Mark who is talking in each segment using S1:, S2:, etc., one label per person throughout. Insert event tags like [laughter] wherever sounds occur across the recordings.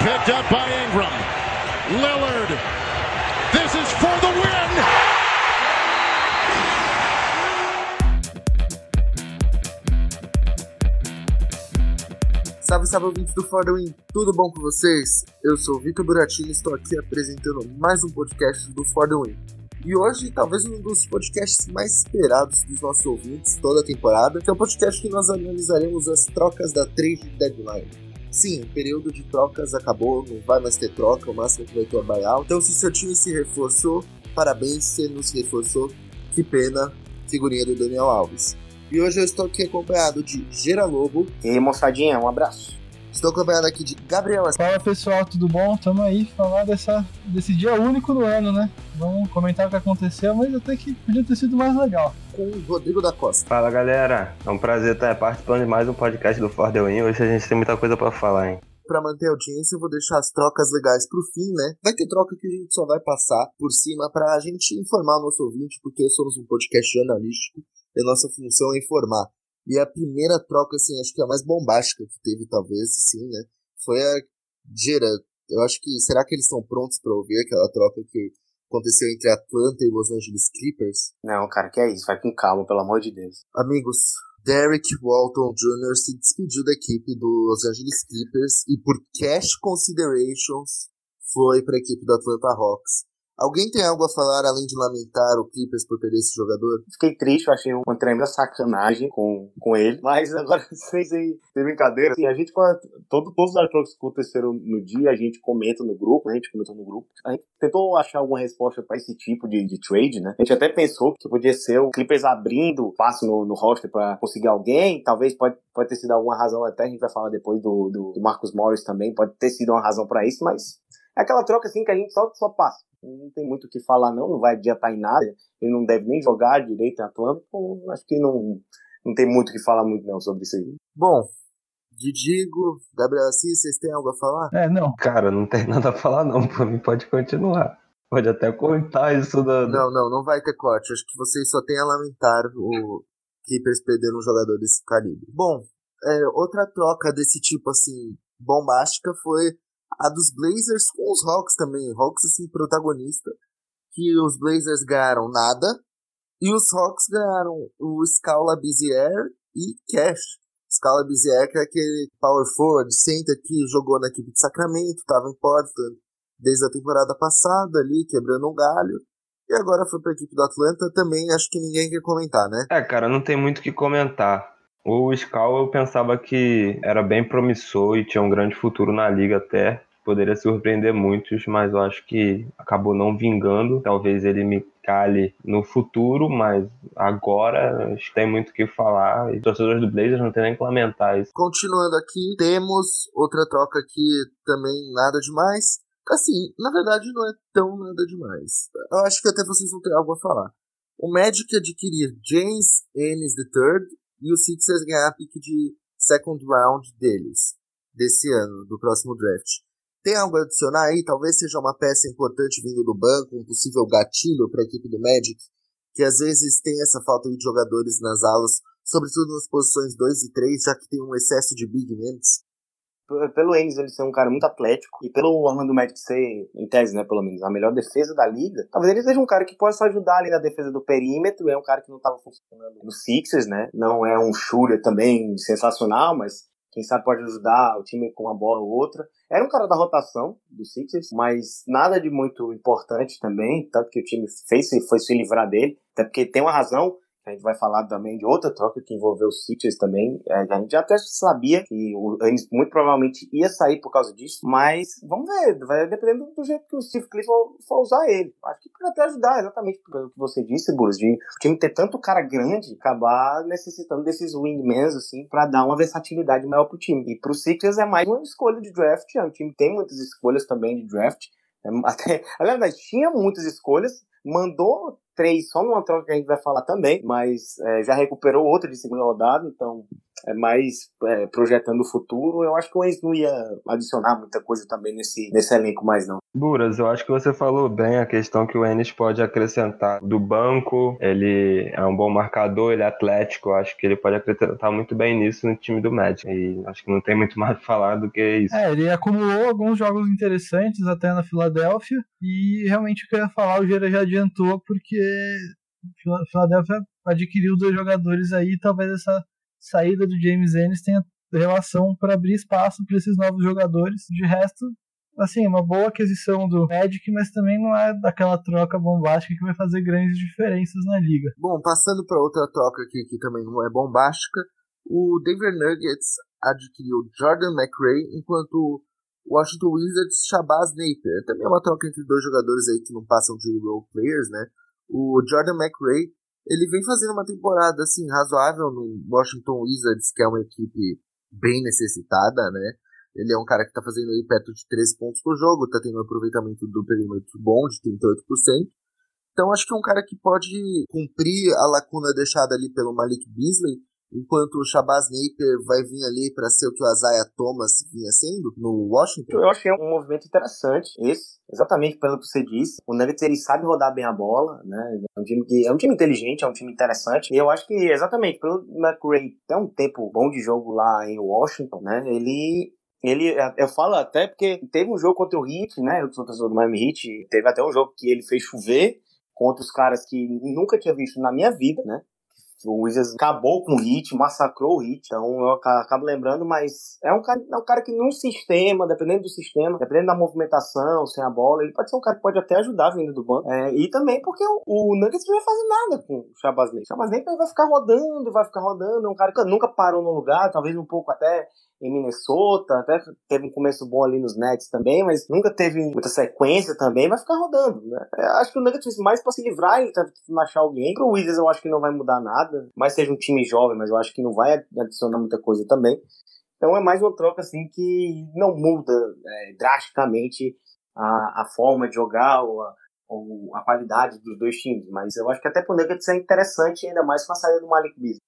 S1: picked up by Ingram. Lillard. This is for the win.
S2: Salve, salve ouvintes do Win, tudo bom com vocês? Eu sou o Vitor Buratini e estou aqui apresentando mais um podcast do Win. E hoje, talvez um dos podcasts mais esperados dos nossos ouvintes toda a temporada, que é um podcast que nós analisaremos as trocas da trade deadline. Sim, o período de trocas acabou, não vai mais ter troca, o máximo que vai ter é buyout. Então, se seu time se reforçou, parabéns, você não se reforçou, que pena, figurinha do Daniel Alves. E hoje eu estou aqui acompanhado de Gera Lobo.
S3: E moçadinha, um abraço.
S2: Estou acompanhado aqui de Gabriel
S4: Fala pessoal, tudo bom? Tamo aí falar dessa, desse dia único do ano, né? Vamos comentar o que aconteceu, mas até que podia ter sido mais legal.
S2: Com o Rodrigo da Costa.
S5: Fala galera, é um prazer estar participando de mais um podcast do For The Win. Hoje a gente tem muita coisa para falar, hein?
S2: Para manter a audiência, eu vou deixar as trocas legais pro fim, né? Vai ter troca que a gente só vai passar por cima pra gente informar o nosso ouvinte, porque somos um podcast jornalístico e a nossa função é informar. E a primeira troca, assim, acho que é a mais bombástica que teve, talvez, assim, né? Foi a Gera. Eu acho que. Será que eles estão prontos para ouvir aquela troca que aconteceu entre Atlanta e Los Angeles Clippers?
S3: Não, cara, que é isso? Vai com calma, pelo amor de Deus.
S2: Amigos, Derek Walton Jr. se despediu da equipe do Los Angeles Clippers e, por cash considerations, foi para a equipe do Atlanta Hawks. Alguém tem algo a falar além de lamentar o Clippers por perder esse jogador?
S3: Fiquei triste, achei uma tremenda sacanagem com, com ele. Mas agora, [laughs] sem, sem, brincadeira, assim, a gente, todo, todos os artigos que aconteceram no dia, a gente comenta no grupo, a gente comentou no grupo. A gente tentou achar alguma resposta para esse tipo de, de trade, né? A gente até pensou que podia ser o Clippers abrindo espaço no, no roster para conseguir alguém. Talvez pode, pode ter sido alguma razão, até a gente vai falar depois do, do, do Marcus Morris também, pode ter sido uma razão para isso, mas é aquela troca assim que a gente só, só passa. Não tem muito o que falar, não, não vai adiantar em nada. Ele não deve nem jogar direito em Atlanta. Então, acho que não, não tem muito o que falar muito não sobre isso aí.
S2: Bom, Didigo, Gabriel Assis, vocês têm algo a falar?
S4: É, não.
S5: Cara, não tem nada a falar não, por mim pode continuar. Pode até cortar isso da...
S2: Não, não, não vai ter corte. Acho que vocês só têm a lamentar o Clippers perdendo um jogador desse calibre. Bom, é, outra troca desse tipo, assim, bombástica foi a dos Blazers com os Hawks também. Hawks, assim, protagonista. Que os Blazers ganharam nada. E os Hawks ganharam o Scala Bizier e Cash. Scala Bizier, que é aquele power forward, center que jogou na equipe de Sacramento, estava em Portland desde a temporada passada ali, quebrando um galho. E agora foi para a equipe do Atlanta também, acho que ninguém quer comentar, né?
S5: É, cara, não tem muito o que comentar. O Scal eu pensava que era bem promissor e tinha um grande futuro na liga até. Poderia surpreender muitos, mas eu acho que acabou não vingando. Talvez ele me cale no futuro, mas agora que tem muito o que falar. E torcedores do Blazers não tem nem que lamentar isso.
S2: Continuando aqui, temos outra troca aqui também nada demais. Assim, na verdade não é tão nada demais. Eu acho que até vocês vão ter algo a falar. O Magic adquirir James Ennis III e o Sixers ganhar a pick de second round deles, desse ano, do próximo draft. Tem algo a adicionar aí? Talvez seja uma peça importante vindo do banco, um possível gatilho para a equipe do Magic, que às vezes tem essa falta de jogadores nas alas, sobretudo nas posições 2 e 3, já que tem um excesso de big men.
S3: Pelo Ennis ele ser um cara muito atlético e pelo Orlando Magic ser, em tese, né, pelo menos, a melhor defesa da liga, talvez ele seja um cara que pode só ajudar ali na defesa do perímetro, é um cara que não estava funcionando no Sixers, né, não é um shooter também sensacional, mas quem sabe pode ajudar o time com uma bola ou outra. Era um cara da rotação do Sixers, mas nada de muito importante também, tanto que o time fez foi se livrar dele, até porque tem uma razão, a gente vai falar também de outra troca que envolveu o Sixers também. É, a gente até sabia que o Anis muito provavelmente ia sair por causa disso, mas vamos ver, vai dependendo do jeito que o Steve Clifford for usar ele. Acho que pode até ajudar, exatamente pelo que você disse, Burros, de o time ter tanto cara grande, acabar necessitando desses wingmans, assim, para dar uma versatilidade maior pro time. E pro Sixers é mais uma escolha de draft, é time tem muitas escolhas também de draft. É, [laughs] até, aliás, tinha muitas escolhas, mandou três só numa troca que a gente vai falar também, mas é, já recuperou outra de segunda rodada, então é mais é, projetando o futuro, eu acho que o Enzo não ia adicionar muita coisa também nesse, nesse elenco mais não.
S5: Buras, eu acho que você falou bem a questão que o Enes pode acrescentar do banco, ele é um bom marcador, ele é atlético, eu acho que ele pode acrescentar muito bem nisso no time do Magic, e acho que não tem muito [laughs] mais a falar do que isso.
S4: É, ele acumulou alguns jogos interessantes até na Filadélfia, e realmente o que eu ia falar, o Gera já adiantou, porque Filadélfia adquiriu dois jogadores aí, talvez essa saída do James Ennis tenha relação para abrir espaço para esses novos jogadores. De resto, assim, uma boa aquisição do Magic, mas também não é daquela troca bombástica que vai fazer grandes diferenças na liga.
S2: Bom, passando para outra troca aqui que também não é bombástica, o Denver Nuggets adquiriu Jordan McRae, enquanto Washington Wizards Shabazz Napier. Também é uma troca entre dois jogadores aí que não passam de role players, né? O Jordan McRae ele vem fazendo uma temporada assim razoável no Washington Wizards, que é uma equipe bem necessitada, né? Ele é um cara que tá fazendo aí perto de 13 pontos por jogo, tá tendo um aproveitamento do perímetro bom de 38%. Então acho que é um cara que pode cumprir a lacuna deixada ali pelo Malik Beasley enquanto o Shabazz Napier vai vir ali para ser o que o Isaiah Thomas vinha sendo no Washington?
S3: Eu que é um movimento interessante esse, exatamente pelo que você disse. O Nuggets ele sabe rodar bem a bola, né? É um time que é um time inteligente, é um time interessante. E eu acho que exatamente pelo McRae ter um tempo bom de jogo lá em Washington, né? Ele ele, eu falo até porque teve um jogo contra o Heat, né? Sou torcedor do Miami Heat, teve até um jogo que ele fez chover contra os caras que nunca tinha visto na minha vida, né? O Wizards acabou com o Hit, massacrou o Hit, então eu acabo lembrando, mas é um cara, é um cara que num sistema, dependendo do sistema, dependendo da movimentação, sem a bola, ele pode ser um cara que pode até ajudar vindo do banco. É, e também porque o, o Nuggets não vai fazer nada com o Shabazz Napier. O Shabazz vai ficar rodando, vai ficar rodando, é um cara que nunca parou no lugar, talvez um pouco até em Minnesota, até teve um começo bom ali nos Nets também, mas nunca teve muita sequência também, vai ficar rodando, né? Eu acho que o Nuggets fez mais pra se livrar e achar alguém. Pro Wizards eu acho que não vai mudar nada, mais seja um time jovem, mas eu acho que não vai adicionar muita coisa também. Então é mais uma troca assim que não muda é, drasticamente a, a forma de jogar ou a, ou a qualidade dos dois times, mas eu acho que até pro Nuggets é interessante, ainda mais com a saída do Malik Beasley.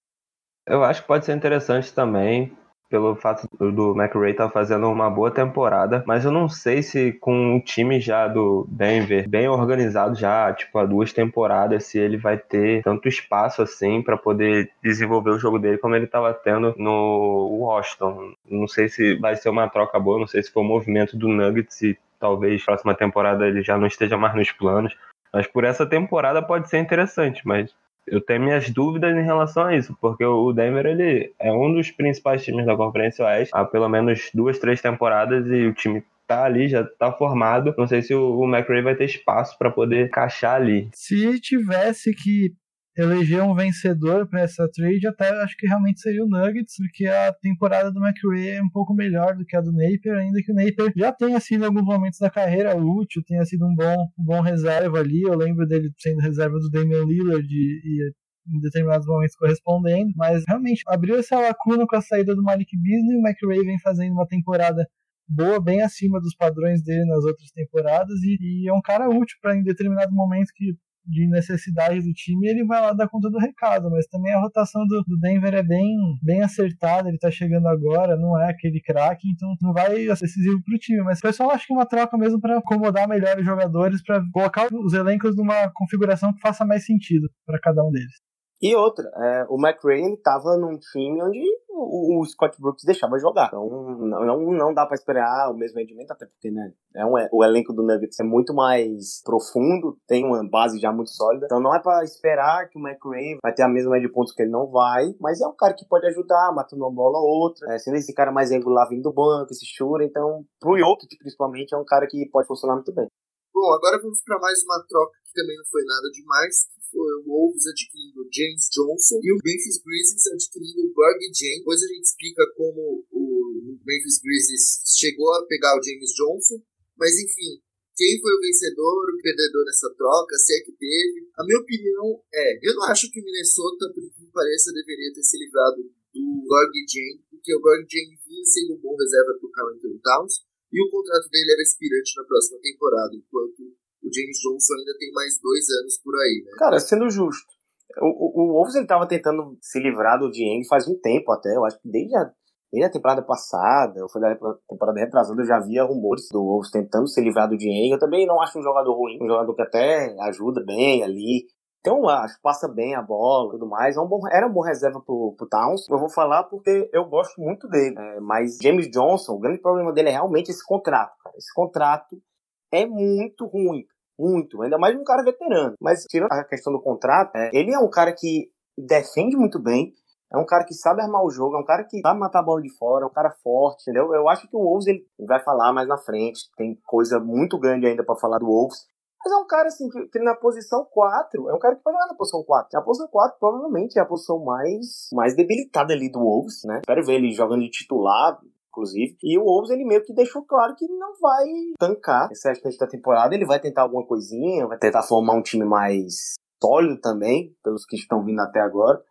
S5: Eu acho que pode ser interessante também, pelo fato do McRae estar tá fazendo uma boa temporada, mas eu não sei se com o time já do Denver bem organizado já, tipo, há duas temporadas, se ele vai ter tanto espaço assim para poder desenvolver o jogo dele como ele estava tendo no Washington. Não sei se vai ser uma troca boa, não sei se foi o movimento do Nuggets e talvez próxima temporada ele já não esteja mais nos planos. Mas por essa temporada pode ser interessante, mas eu tenho minhas dúvidas em relação a isso, porque o Denver ele é um dos principais times da Conferência Oeste há pelo menos duas, três temporadas e o time tá ali, já tá formado. Não sei se o, McRae vai ter espaço para poder encaixar ali.
S4: Se tivesse que eleger um vencedor para essa trade, até acho que realmente seria o Nuggets, porque a temporada do McRae é um pouco melhor do que a do Napier, ainda que o Napier já tenha sido em alguns momentos da carreira útil, tenha sido um bom, um bom reserva ali. Eu lembro dele sendo reserva do Damian Lillard e, e em determinados momentos correspondendo, mas realmente abriu essa lacuna com a saída do Malik Beasley, o McRae vem fazendo uma temporada boa, bem acima dos padrões dele nas outras temporadas e, e é um cara útil para em determinado momento que de necessidade do time, ele vai lá dar conta do recado, mas também a rotação do, do Denver é bem, bem acertada, ele tá chegando agora, não é aquele craque, então não vai ser decisivo pro time, mas o pessoal acha que é uma troca mesmo para acomodar melhor os jogadores, para colocar os elencos numa configuração que faça mais sentido para cada um deles.
S3: E outra, é, o McRae ele tava num time onde o, o, Scott Brooks deixava jogar. Então não, não, não dá para esperar o mesmo rendimento, até porque né, é um, o elenco do Nuggets é muito mais profundo, tem uma base já muito sólida. Então não é para esperar que o McRae vai ter a mesma média de pontos que ele não vai, mas é um cara que pode ajudar, matando uma bola ou outra, é, sendo esse cara mais regular vindo do banco, esse shooter. Então, pro Jokic principalmente, é um cara que pode funcionar muito bem.
S2: Bom, agora vamos para mais uma troca que também não foi nada demais, o Wolves adquirindo James Johnson e o Memphis Grizzlies adquirindo o Berg Jane. Depois a gente explica como o Memphis Grizzlies chegou a pegar o James Johnson, mas enfim, quem foi o vencedor, o perdedor nessa troca, se é que teve. A minha opinião é, eu não acho que Minnesota, por que pareça, deveria ter se livrado do Gorg Jane, porque o Gorg Jane vinha sendo um bom reserva para o Carl Anthony Towns, e o contrato dele era expirante na próxima temporada, enquanto o James Johnson ainda tem mais dois anos por aí, né?
S3: Cara, sendo justo, o, o Wolves ele tava tentando se livrar do Dieng faz um tempo até, eu acho que desde a, desde a temporada passada, ou foi da temporada retrasada, eu já via rumores do Wolves tentando se livrar do Dieng. Eu também não acho um jogador ruim, um jogador que até ajuda bem ali, então, acho passa bem a bola tudo mais. É um bom, era um bom reserva pro, pro Towns. Eu vou falar porque eu gosto muito dele. É, mas James Johnson, o grande problema dele é realmente esse contrato, cara. Esse contrato é muito ruim. Muito. Ainda mais um cara veterano. Mas, tirando a questão do contrato, é, ele é um cara que defende muito bem. É um cara que sabe armar o jogo, é um cara que sabe matar a bola de fora, é um cara forte, entendeu? Eu acho que o Wolves ele vai falar mais na frente, tem coisa muito grande ainda para falar do Wolves. Mas é um cara, assim, que, que, na posição 4, é um cara que pode jogar na posição 4. Na posição 4, provavelmente, é a posição mais, mais debilitada ali do Wolves, né? Espero ver ele jogando de titular, inclusive. E o Wolves, ele meio que deixou claro que não vai tancar esse restante da temporada. Ele vai tentar alguma coisinha, vai tentar formar um time mais sólido também, pelos que estão vindo até agora.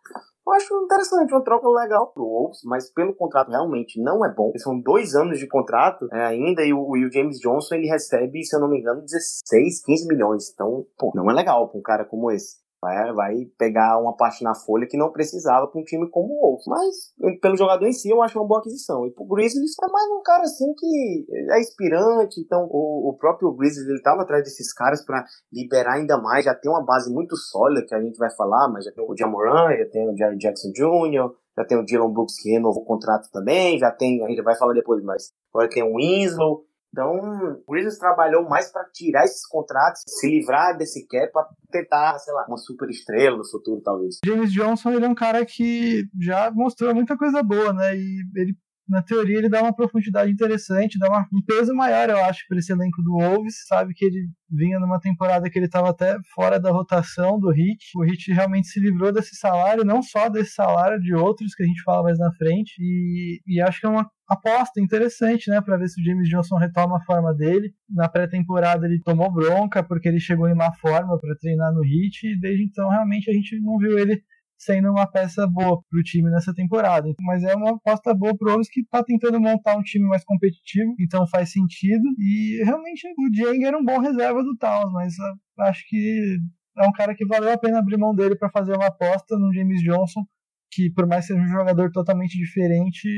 S3: Eu acho interessante, uma troca legal pro Wolves, mas pelo contrato realmente não é bom. São dois anos de contrato é, ainda e o, e o, James Johnson ele recebe, se eu não me engano, 16, 15 milhões. Então, pô, não é legal pra um cara como esse. Vai, vai pegar uma parte na folha que não precisava para um time como o Wolves. Mas, pelo jogador em si, eu acho uma boa aquisição. E pro Grizzlies é mais um cara assim que é inspirante. Então, o, o próprio Grizzlies ele tava atrás desses caras para liberar ainda mais. Já tem uma base muito sólida que a gente vai falar, mas já tem o Jamoran, já tem o Jerry Jackson Jr., já tem o Dylan Brooks que renovou o contrato também, já tem, a gente vai falar depois, mas agora tem o Winslow. Então, o Grizzlies trabalhou mais para tirar esses contratos, se livrar desse cap para tentar, sei lá, uma super estrela no futuro, talvez.
S4: James Johnson, ele é um cara que já mostrou muita coisa boa, né? E ele na teoria ele dá uma profundidade interessante, dá uma, um peso maior, eu acho, para esse elenco do Wolves. Sabe que ele vinha numa temporada que ele estava até fora da rotação do Hit. O Hit realmente se livrou desse salário, não só desse salário, de outros que a gente fala mais na frente. E, e acho que é uma aposta interessante, né, para ver se o James Johnson retoma a forma dele. Na pré-temporada ele tomou bronca porque ele chegou em má forma para treinar no Hit e desde então realmente a gente não viu ele sendo uma peça boa para o time nessa temporada. Mas é uma aposta boa pro Wolves que está tentando montar um time mais competitivo, então faz sentido. E realmente o Dieng era um bom reserva do Towns, mas acho que é um cara que valeu a pena abrir mão dele para fazer uma aposta no James Johnson, que por mais que seja um jogador totalmente diferente,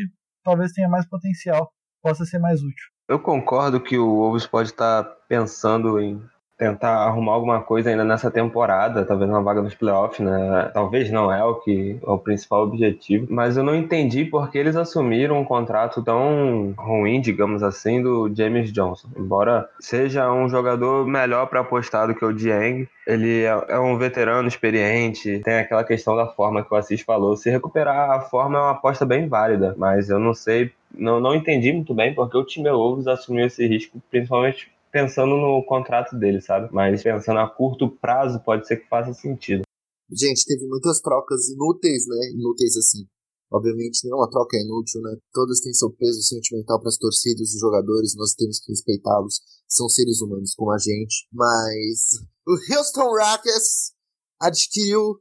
S4: talvez tenha mais potencial, possa ser mais útil.
S5: Eu concordo que o Wolves pode estar tá pensando em tentar arrumar alguma coisa ainda nessa temporada, talvez uma vaga nos playoffs, né? Talvez não é o que é o principal objetivo, mas eu não entendi porque eles assumiram um contrato tão ruim, digamos assim, do James Johnson. Embora seja um jogador melhor para apostar do que o Dieng, ele é, é um veterano experiente, tem aquela questão da forma que o Assis falou. Se recuperar a forma é uma aposta bem válida, mas eu não sei, não, não entendi muito bem porque o time Wolves assumiu esse risco, principalmente pensando no contrato dele, sabe? Mas pensando a curto prazo, pode ser que faça sentido.
S2: Gente, teve muitas trocas inúteis, né? Inúteis assim. Obviamente, nenhuma troca é inútil, né? Todas têm seu peso sentimental para as torcidas e jogadores, nós temos que respeitá-los. São seres humanos como a gente. Mas o Houston Rockets adquiriu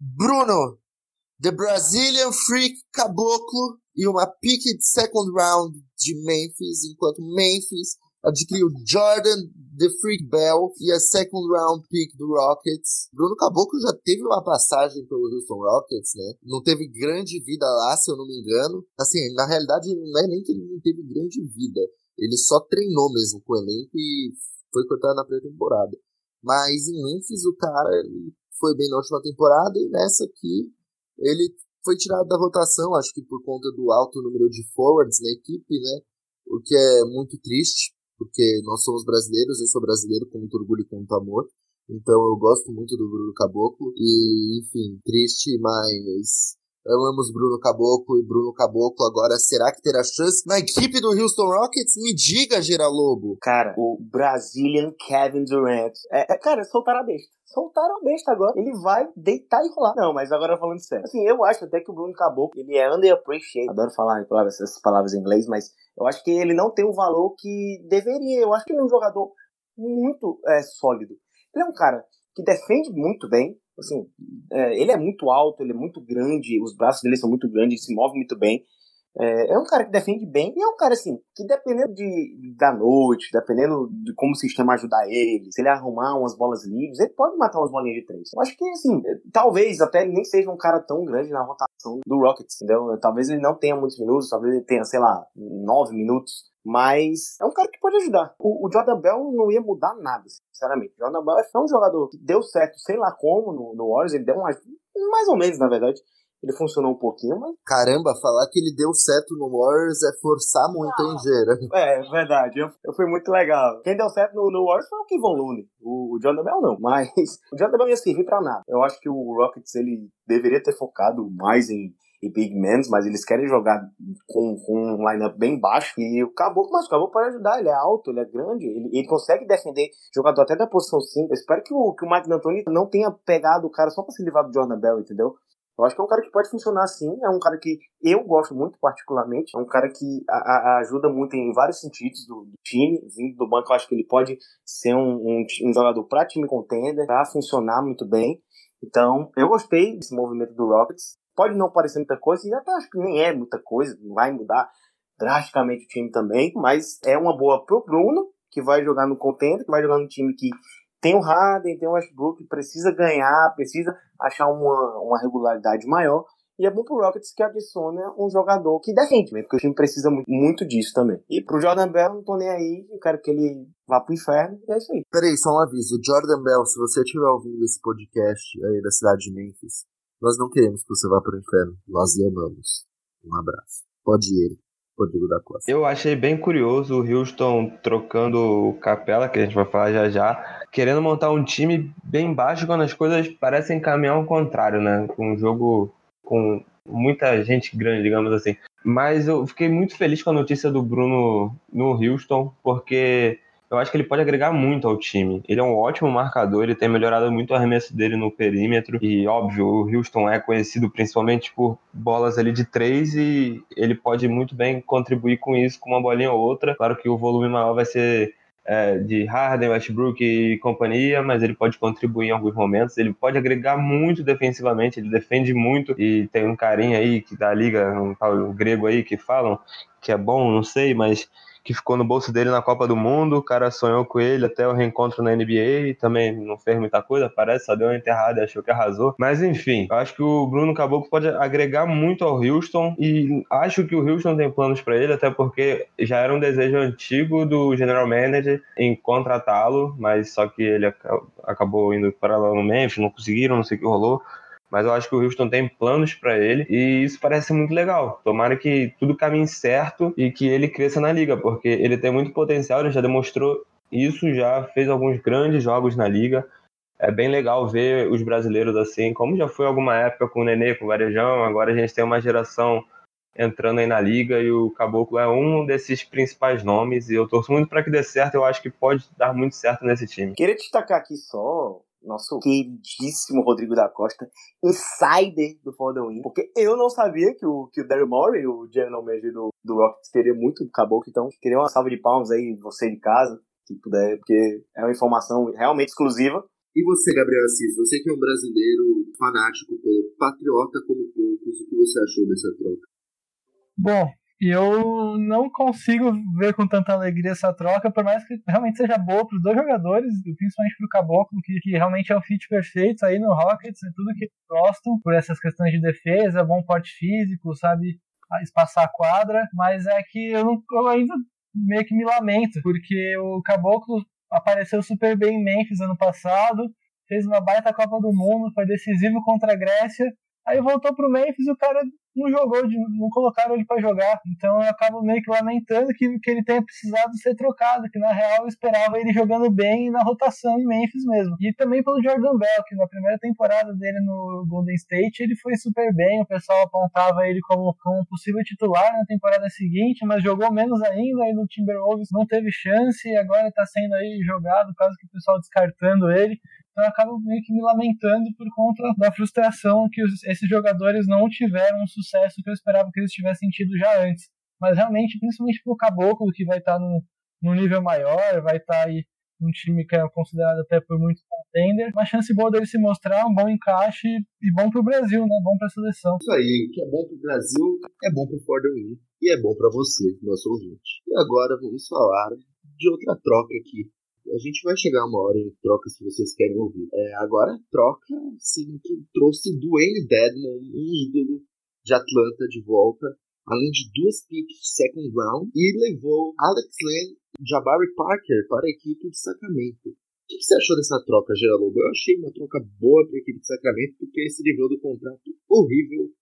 S2: Bruno, The Brazilian Freak Caboclo, e uma pick de second round de Memphis, enquanto Memphis adquiriu Jordan The Freak Bell e a second round pick do Rockets. Bruno Caboclo já teve uma passagem pelo Houston Rockets, né? Não teve grande vida lá, se eu não me engano. Assim, na realidade, não é nem que ele não teve grande vida. Ele só treinou mesmo com o elenco e foi cortado na pré-temporada. Mas em Memphis, o cara foi bem na última temporada e nessa aqui ele foi tirado da rotação, acho que por conta do alto número de forwards na equipe, né? O que é muito triste porque nós somos brasileiros, eu sou brasileiro com muito orgulho e com muito amor. Então eu gosto muito do Bruno Caboclo. E, enfim, triste, mas amamos Bruno Caboclo e Bruno Caboclo agora será que terá chance na equipe do Houston Rockets? Me diga, Gera Lobo.
S3: Cara, o Brazilian Kevin Durant. É, é, cara, soltaram a besta. Soltaram a besta agora. Ele vai deitar e rolar. Não, mas agora falando sério. Assim, eu acho até que o Bruno Caboclo, ele é underappreciated. Adoro falar essas palavras em inglês, mas eu acho que ele não tem o valor que deveria. Eu acho que ele é um jogador muito é, sólido. Ele é um cara que defende muito bem. Assim, é, ele é muito alto, ele é muito grande, os braços dele são muito grandes, se move muito bem. É, é, um cara que defende bem e é um cara assim, que dependendo de, da noite, dependendo de como o sistema ajudar ele, se ele arrumar umas bolas livres, ele pode matar umas bolinhas de três. Eu acho que assim, talvez até nem seja um cara tão grande na rotação do Rockets, entendeu? Talvez ele não tenha muitos minutos, talvez ele tenha, sei lá, nove minutos. Mas é um cara que pode ajudar. O, o Jordan Bell não ia mudar nada, sinceramente. O Jordan Bell é um jogador que deu certo, sei lá como, no, no Warriors. Ele deu uma, mais ou menos, na verdade. Ele funcionou um pouquinho, mas.
S2: Caramba, falar que ele deu certo no Warriors é forçar muito, hein, Gera?
S3: É, verdade. Eu, eu fui muito legal. Quem deu certo no, no Warriors foi o Kevon Looney. O, o Jordan Bell não. Mas [laughs] o Jordan Bell ia servir pra nada. Eu acho que o Rockets ele deveria ter focado mais em e big men, mas eles querem jogar com, com um lineup bem baixo. E o Caboclo, mas o Caboclo pode ajudar, ele é alto, ele é grande, ele, ele consegue defender jogador até da posição 5. Eu espero que o, que o Mike D'Antoni não tenha pegado o cara só pra se livrar do Jordan Bell, entendeu? Eu acho que é um cara que pode funcionar assim, é um cara que eu gosto muito particularmente, é um cara que a, a ajuda muito em vários sentidos do, do, time, vindo do banco, eu acho que ele pode ser um, um, um jogador para time contender, para funcionar muito bem. Então, eu gostei desse movimento do Rockets. Pode não parecer muita coisa, e até acho que nem é muita coisa, não vai mudar drasticamente o time também, mas é uma boa pro Bruno, que vai jogar no contender, que vai jogar no time que tem o Harden, tem o Westbrook, precisa ganhar, precisa achar uma, uma regularidade maior. E é bom pro Rockets que adiciona um jogador que defende, porque o time precisa muito, disso também. E pro Jordan Bell, não tô nem aí, eu quero que ele vá pro inferno, e é isso aí.
S2: Peraí, só um aviso. Jordan Bell, se você estiver ouvindo esse podcast aí da cidade de Memphis, nós não queremos que você vá para o inferno. Nós lhe amamos. Um abraço. Pode ir, Rodrigo da Costa.
S5: Eu achei bem curioso o Houston trocando o Capela, que a gente vai falar já já, querendo montar um time bem baixo quando as coisas parecem caminhar ao contrário, né? Com um jogo com muita gente grande, digamos assim. Mas eu fiquei muito feliz com a notícia do Bruno no Houston, porque eu acho que ele pode agregar muito ao time. Ele é um ótimo marcador, ele tem melhorado muito o arremesso dele no perímetro. E, óbvio, o Houston é conhecido principalmente por bolas ali de três e ele pode muito bem contribuir com isso, com uma bolinha ou outra. Claro que o volume maior vai ser é, de Harden, Westbrook e companhia, mas ele pode contribuir em alguns momentos. Ele pode agregar muito defensivamente, ele defende muito e tem um carinha aí que da liga, um tal grego aí que falam que é bom, não sei, mas que ficou no bolso dele na Copa do Mundo. O cara sonhou com ele até o reencontro na NBA também não fez muita coisa, parece, só deu uma enterrada e achou que arrasou. Mas enfim, acho que o Bruno Caboclo pode agregar muito ao Houston e acho que o Houston tem planos para ele, até porque já era um desejo antigo do general manager em contratá-lo, mas só que ele acabou indo para lá no Memphis, não conseguiram, não sei o que rolou mas eu acho que o Houston tem planos para ele e isso parece muito legal. Tomara que tudo caminhe certo e que ele cresça na liga, porque ele tem muito potencial, ele já demonstrou isso, já fez alguns grandes jogos na liga. É bem legal ver os brasileiros assim, como já foi alguma época com o Nenê, com o Varejão, agora a gente tem uma geração entrando aí na liga e o Caboclo é um desses principais nomes e eu torço muito para que dê certo, eu acho que pode dar muito certo nesse time.
S3: Queria destacar aqui só nosso queridíssimo Rodrigo da Costa, insider do For Win, porque eu não sabia que o, que o Daryl Morey, o general manager do, do Rockets, queria muito caboclo, então queria uma salva de palmas aí, você de casa, que puder, porque é uma informação realmente exclusiva.
S2: E você, Gabriel Assis, você que é um brasileiro fanático pelo patriota como poucos, o que você achou dessa troca?
S4: Bom, e eu não consigo ver com tanta alegria essa troca, por mais que realmente seja boa para os dois jogadores, principalmente para o Caboclo, que, que, realmente é o fit perfeito aí no Rockets, é tudo que gostam, por essas questões de defesa, bom porte físico, sabe espaçar a quadra, mas é que eu, não, eu ainda meio que me lamento, porque o Caboclo apareceu super bem em Memphis ano passado, fez uma baita Copa do Mundo, foi decisivo contra a Grécia, aí voltou pro Memphis e o cara não jogou, não colocaram ele para jogar. Então eu acabo meio que lamentando que, que ele tenha precisado ser trocado, que na real eu esperava ele jogando bem na rotação em Memphis mesmo. E também pelo Jordan Bell, que na primeira temporada dele no Golden State ele foi super bem, o pessoal apontava ele como, como possível titular na temporada seguinte, mas jogou menos ainda, aí no Timberwolves não teve chance, e agora está sendo aí jogado, caso que o pessoal descartando ele. Então eu acabo meio que me lamentando por conta da frustração que os, esses jogadores não tiveram um sucesso que eu esperava que eles tivessem tido já antes. Mas realmente, principalmente pro Caboclo, que vai estar tá no, nível maior, vai estar tá aí um time que é considerado até por muito contender. Uma chance boa dele se mostrar, um bom encaixe e bom pro Brasil, né? Bom pra seleção.
S2: Isso aí, o que é bom pro Brasil é bom pro Ford Win e é bom para você, nosso ouvinte. E agora vamos falar de outra troca aqui. A gente vai chegar uma hora em trocas que vocês querem ouvir. É, agora, troca, sim, que trouxe Dwayne Dedmon, um ídolo de Atlanta de volta, além de duas picks second round, e levou Alex Len e Jabari Parker para a equipe de Sacramento. O que você achou dessa troca, Geraldo? Eu achei uma troca boa para a equipe de Sacramento, porque se livrou do contrato horrível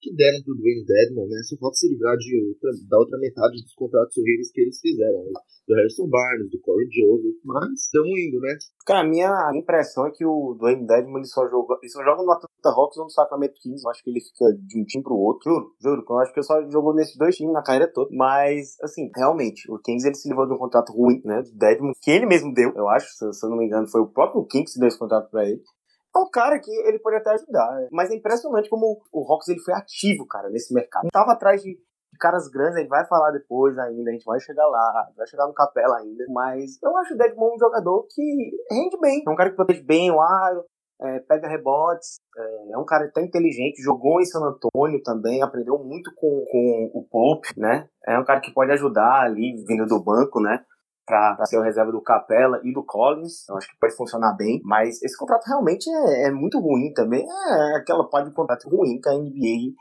S2: que deram pro Dwayne Dedmon, né? Só falta se livrar de outra, da outra metade dos contratos horríveis que eles fizeram. Né? Do Harrison Barnes, do Corey Joseph, mas estamos indo, né?
S3: Cara, a minha impressão é que o Dwayne Dedmon ele só joga, ele só joga no Atlanta Hawks ou no Sacramento Kings. Eu acho que ele fica de um time pro outro. Juro, juro. Eu acho que ele só jogou nesses dois times na carreira toda. Mas, assim, realmente, o Kings ele se livrou de um contrato ruim, né? Do Dedmon, que ele mesmo deu, eu acho. Se, se eu não me engano, foi o próprio Kings que deu esse contrato pra ele é um cara que ele pode até ajudar. Mas é impressionante como o Hawks ele foi ativo, cara, nesse mercado. Não tava atrás de caras grandes, a gente vai falar depois ainda, a gente vai chegar lá, vai chegar no Capela ainda. Mas eu acho o Deadmon um jogador que rende bem. É um cara que protege bem o aro, é, pega rebotes, é, é, um cara tão inteligente, jogou em San Antônio também, aprendeu muito com, com o Pope, né? É um cara que pode ajudar ali, vindo do banco, né? Para ser o reserva do Capella e do Collins. Eu acho que pode funcionar bem, mas esse contrato realmente é, é muito ruim também. É aquela parte de contrato ruim que a NBA,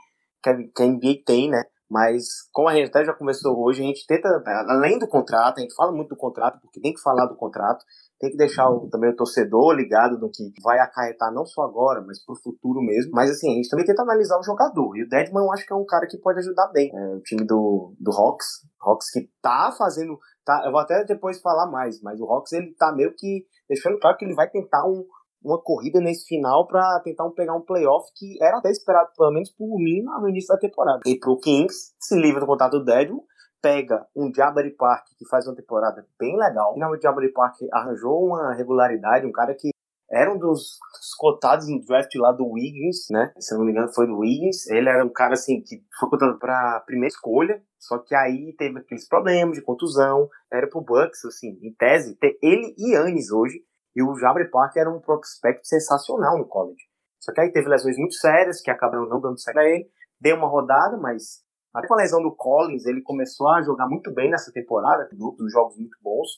S3: que a, que a NBA tem, né? Mas, como a gente até já conversou hoje, a gente tenta, além do contrato, a gente fala muito do contrato, porque tem que falar do contrato, tem que deixar o, também o torcedor ligado no que vai acarretar não só agora, mas pro futuro mesmo. Mas assim, a gente também tenta analisar o jogador. E o Deadman eu acho que é um cara que pode ajudar bem. É, o time do, do Hawks, Hawks que tá fazendo. Tá, eu vou até depois falar mais, mas o Hawks ele tá meio que deixando claro que ele vai tentar um, uma corrida nesse final para tentar pegar um playoff que era até esperado, pelo menos por mim, no início da temporada. E pro Kings, se livra do contato do Deadman pega um Jabari Park que faz uma temporada bem legal. Finalmente o Jabari Park arranjou uma regularidade, um cara que era um dos, dos cotados no draft lá do Wiggins, né? Se não me engano foi do Wiggins. Ele era um cara assim que foi cotado para primeira escolha, só que aí teve aqueles problemas de contusão, era pro Bucks, assim, em tese, ter ele e Anis hoje, e o Jabari Park era um prospect sensacional no college. Só que aí teve lesões muito sérias que acabaram não dando certo pra ele. Deu uma rodada, mas até com a lesão do Collins, ele começou a jogar muito bem nessa temporada, dos jogos muito bons.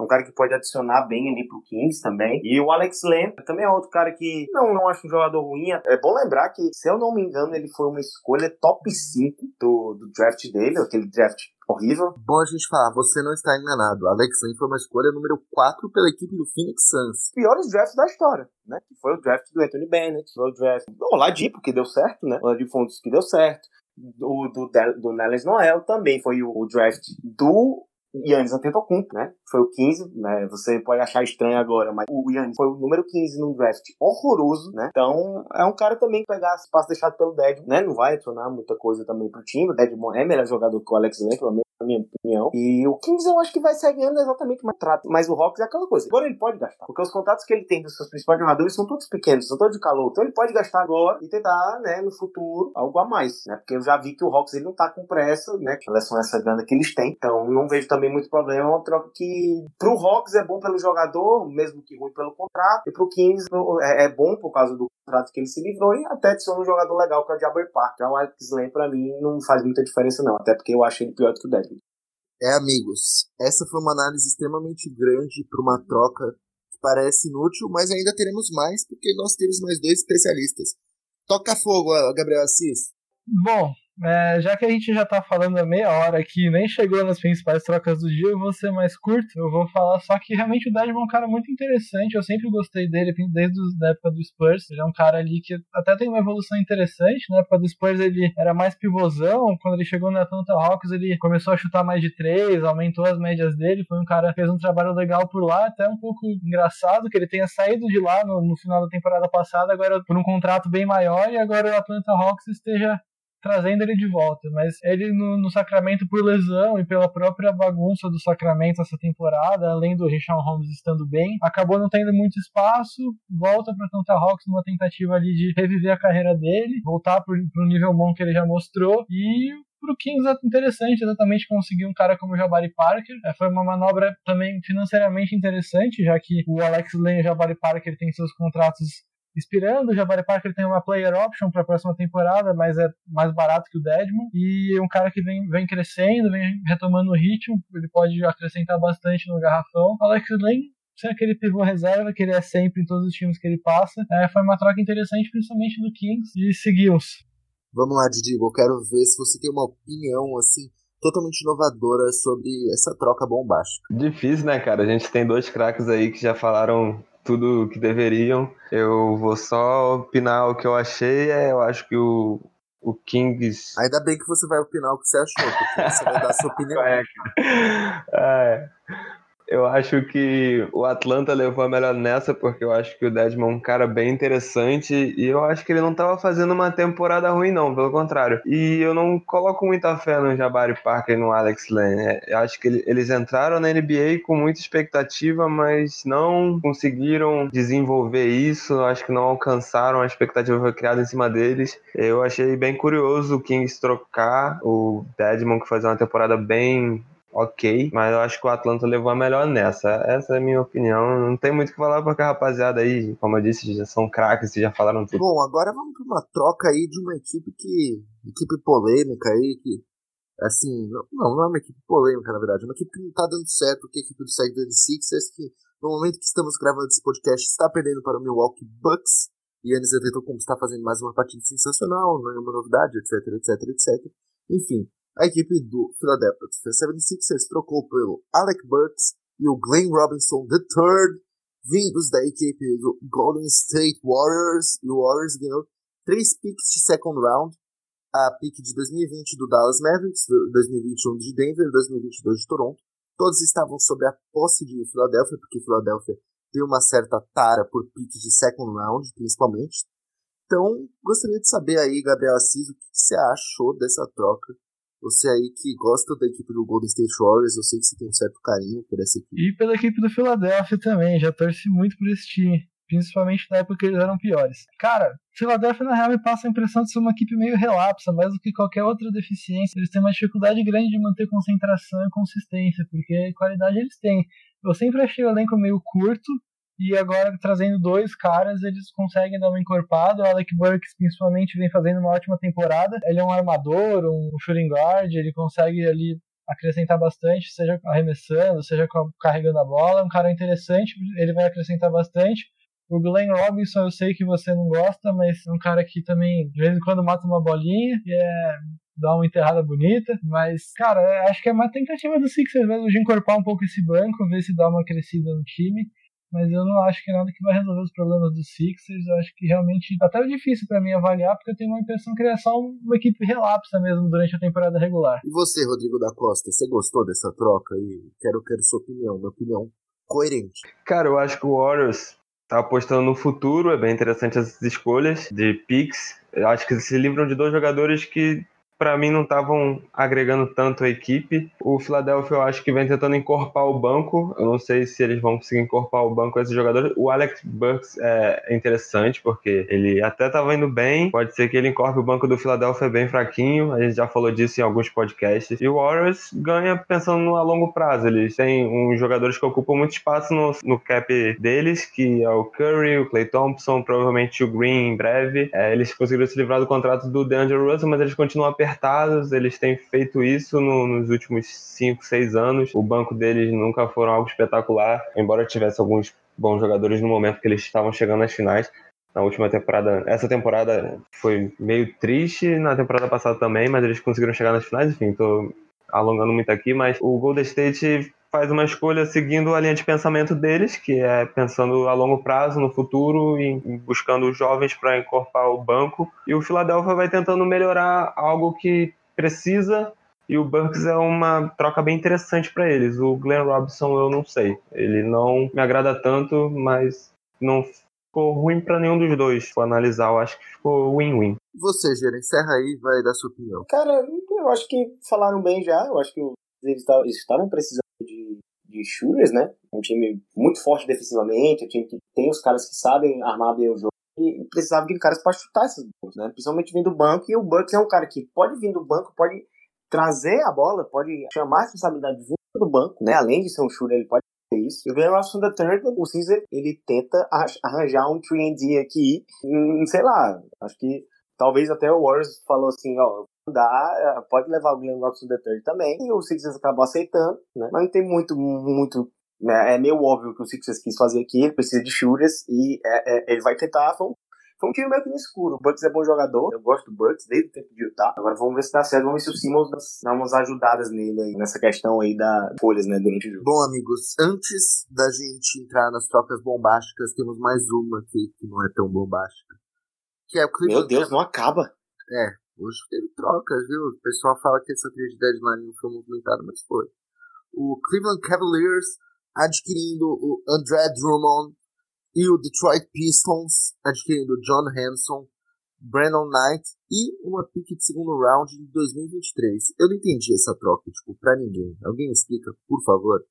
S3: É um cara que pode adicionar bem ali pro Kings também. E o Alex Len também é outro cara que não, não acho um jogador ruim. É bom lembrar que, se eu não me engano, ele foi uma escolha top 5 do, do draft dele, aquele draft horrível.
S2: Bom a gente falar, você não está enganado. Alex Len foi uma escolha número 4 pela equipe do Phoenix Suns.
S3: Piores drafts da história, né? Foi o draft do Anthony Bennett, foi o draft do Oladipo, que deu certo, né? O Oladipo foi um dos que deu certo do, do, do Neles Noel também foi o, o draft do Yannis Antetokounmpo, né? Foi o 15, né? Você pode achar estranho agora, mas o Yannis foi o número 15 num draft horroroso, né? Então, é um cara também que pegar espaço deixado pelo Dead, né? Não vai adicionar muita coisa também pro time. O Dead é melhor jogador que o Alex Len, pelo menos na minha opinião. E o Kings eu acho que vai sair ganhando exatamente mais trato. Mas o Hawks é aquela coisa. Agora ele pode gastar. Porque os contratos que ele tem dos seus principais jogadores são todos pequenos, são todos de calor. Então ele pode gastar agora e tentar, né, no futuro, algo a mais, né? Porque eu já vi que o Hawks ele não tá com pressa, né? Que elas são essa grana que eles têm. Então não vejo também muito problema. É uma troca que pro Hawks é bom pelo jogador, mesmo que ruim pelo contrato. E pro Kings é, é bom por causa do contrato que ele se livrou e até adiciona um jogador legal que é o Jabber Park. Então o Alex Len pra mim não faz muita diferença não. Até porque eu acho ele pior do que o Deadwood.
S2: É, amigos, essa foi uma análise extremamente grande para uma troca que parece inútil, mas ainda teremos mais porque nós temos mais dois especialistas. Toca fogo, Gabriel Assis.
S4: Bom, é, já que a gente já tá falando há meia hora aqui, nem chegou nas principais trocas do dia, eu vou ser mais curto. Eu vou falar só que realmente o Dedmon é um cara muito interessante. Eu sempre gostei dele desde a época do Spurs. Ele é um cara ali que até tem uma evolução interessante. Na época do Spurs ele era mais pivôzão. Quando ele chegou na Atlanta Hawks, ele começou a chutar mais de três, aumentou as médias dele. Foi um cara que fez um trabalho legal por lá. Até um pouco engraçado que ele tenha saído de lá no, no final da temporada passada, agora por um contrato bem maior, e agora o Atlanta Hawks esteja trazendo ele de volta. Mas ele no, no, Sacramento, por lesão e pela própria bagunça do Sacramento essa temporada, além do Richard Holmes estando bem, acabou não tendo muito espaço. Volta para Atlanta Hawks numa tentativa ali de reviver a carreira dele, voltar para o nível bom que ele já mostrou. E pro Kings é interessante exatamente conseguir um cara como o Jabari Parker. É, foi uma manobra também financeiramente interessante, já que o Alex Lane e o Jabari Parker têm seus contratos expirando. O Jabari Parker tem uma player option para a próxima temporada, mas é mais barato que o Deadman. E é um cara que vem, vem crescendo, vem retomando o ritmo, ele pode acrescentar bastante no garrafão. O Alex Lane ser aquele pivô reserva que ele é sempre em todos os times que ele passa. É, foi uma troca interessante, principalmente do Kings, e seguiu-se.
S2: Vamos lá, Didi, eu quero ver se você tem uma opinião, assim, totalmente inovadora sobre essa troca bombástica.
S5: Difícil, né, cara? A gente tem dois craques aí que já falaram tudo o que deveriam. Eu vou só opinar o que eu achei. É, eu acho que o, o Kings.
S2: Ainda bem que você vai opinar o que você achou, porque você vai dar a sua [laughs] opinião.
S5: É, é. Eu acho que o Atlanta levou a melhor nessa, porque eu acho que o Desmond é um cara bem interessante e eu acho que ele não estava fazendo uma temporada ruim, não, pelo contrário. E eu não coloco muita fé no Jabari Parker e no Alex Lane. É, eu acho que eles entraram na NBA com muita expectativa, mas não conseguiram desenvolver isso. Eu acho que não alcançaram a expectativa criada em cima deles. Eu achei bem curioso o Kings trocar o Desmond, que fazia uma temporada bem ok, mas eu acho que o Atlanta levou a melhor nessa. Essa é a minha opinião. Não tem muito o que falar porque a rapaziada aí, como eu disse, já são craques e já falaram tudo.
S2: Bom, agora vamos para uma troca aí de uma equipe que. equipe polêmica aí, que. Assim, não, não é uma equipe polêmica, na verdade, é uma equipe que não tá dando certo, que é a equipe do 76ers, que no momento que estamos gravando esse podcast está perdendo para o Milwaukee Bucks. E Yannis Antetokounmpo está fazendo mais uma partida sensacional, nenhuma novidade, etc, etc, etc. Enfim, a equipe do Philadelphia 76ers trocou pelo Alec Burks e o Glenn Robinson III, vindos da equipe do Golden State Warriors. E o Warriors ganhou três picks de second round. A pick de 2020 do Dallas Mavericks, 2021 de Denver e 2022 de Toronto. Todos estavam sob a posse de Philadelphia, porque Philadelphia tem uma certa tara por picks de second round, principalmente. Então, gostaria de saber aí, Gabriel Assis, o que você achou dessa troca você aí que gosta da equipe do Golden State Warriors, eu sei que você tem um certo carinho por essa equipe.
S4: E pela equipe do Philadelphia também, já torci muito por esse time. Principalmente na época que eles eram piores. Cara, Philadelphia na real me passa a impressão de ser uma equipe meio relapsa, mais do que qualquer outra deficiência. Eles têm uma dificuldade grande de manter concentração e consistência, porque qualidade eles têm. Eu sempre achei o elenco meio curto, e agora trazendo dois caras, eles conseguem dar uma encorpada. O Alec Burks, principalmente, vem fazendo uma ótima temporada. Ele é um armador, um shooting guard, ele consegue ali acrescentar bastante, seja arremessando, seja carregando a bola. É um cara interessante, ele vai acrescentar bastante. O Glenn Robinson eu sei que você não gosta, mas é um cara que também de vez em quando mata uma bolinha e é dá uma enterrada bonita, mas, cara, é, acho que é uma tentativa do Sixers mesmo de encorpar um pouco esse banco, ver se dá uma crescida no time mas eu não acho que é nada que vai resolver os problemas dos Sixers. Eu acho que realmente até é difícil para mim avaliar, porque eu tenho uma impressão que ele é só uma equipe relapsa mesmo durante a temporada regular.
S2: E você, Rodrigo da Costa, você gostou dessa troca? E quero, quero sua opinião, minha opinião coerente.
S5: Cara, eu acho que o Warriors tá apostando no futuro, é bem interessante essas escolhas de picks. Eu acho que se livram de dois jogadores que para mim não estavam agregando tanto a equipe. O Philadelphia eu acho que vem tentando encorpar o banco. Eu não sei se eles vão conseguir encorpar o banco esses jogadores. O Alex Burks é interessante porque ele até estava indo bem. Pode ser que ele encorpe o banco do Philadelphia bem fraquinho. A gente já falou disso em alguns podcasts. E o Warriors ganha pensando a longo prazo. Eles têm uns jogadores que ocupam muito espaço no, no cap deles, que é o Curry, o Clay Thompson, provavelmente o Green em breve. É, eles conseguiram se livrar do contrato do DeAndre Russell, mas eles continuam apertando apertados, eles têm feito isso no, nos últimos 5, 6 anos. O banco deles nunca foram algo espetacular, embora tivesse alguns bons jogadores no momento que eles estavam chegando às finais. Na última temporada, essa temporada foi meio triste, na temporada passada também, mas eles conseguiram chegar nas finais. Enfim, tô alongando muito aqui, mas o Golden State faz uma escolha seguindo a linha de pensamento deles, que é pensando a longo prazo, no futuro, e buscando jovens para encorpar o banco. E o Philadelphia vai tentando melhorar algo que precisa. E o Burks é uma troca bem interessante para eles. O Glenn Robinson eu não sei. Ele não me agrada tanto, mas não ficou ruim para nenhum dos dois. Se for analisar, eu acho que ficou win-win.
S2: Você, Gera, encerra aí e vai dar sua opinião.
S3: Cara, eu acho que falaram bem já. Eu acho que eles estavam precisando de, de shooters, né? Um time muito forte defensivamente, um time que tem os caras que sabem armar bem o jogo e precisava de caras para chutar essas bolas, né? Principalmente vindo do banco, e o Bucks é um cara que pode vir do banco, pode trazer a bola, pode chamar a responsabilidade do banco, né? Além de ser um shooter, ele pode fazer isso. E o Ben Robson Third, o Caesar, ele tenta arranjar um 3D aqui, sei lá, acho que talvez até o Warriors falou assim, ó, dá, pode levar o Glenn Robson Third também, e o Sixers acabou aceitando, né? Mas não tem muito, muito né? É meio óbvio que o Sixers quis fazer aqui, ele precisa de shooters e é, é, ele vai tentar. Foi um, foi um tiro meio que no escuro. O Bucks é bom jogador, eu gosto do Bucks desde o tempo de Utah. Agora vamos ver se dá certo, vamos ver se o Simmons dá umas ajudadas nele aí, nessa questão aí da folhas, né, durante o jogo.
S2: Bom, amigos, antes da gente entrar nas trocas bombásticas, temos mais uma aqui que não é tão bombástica. Que é o.
S3: Meu Deus, não acaba.
S2: É, hoje teve trocas, viu? O pessoal fala que essa trade deadline não foi movimentada, mas foi. O Cleveland Cavaliers adquirindo o André Drummond e o Detroit Pistons adquirindo John Hanson, Brandon Knight e uma pick de segundo round de 2023. Eu não entendi essa troca, tipo, pra ninguém. Alguém explica, por favor?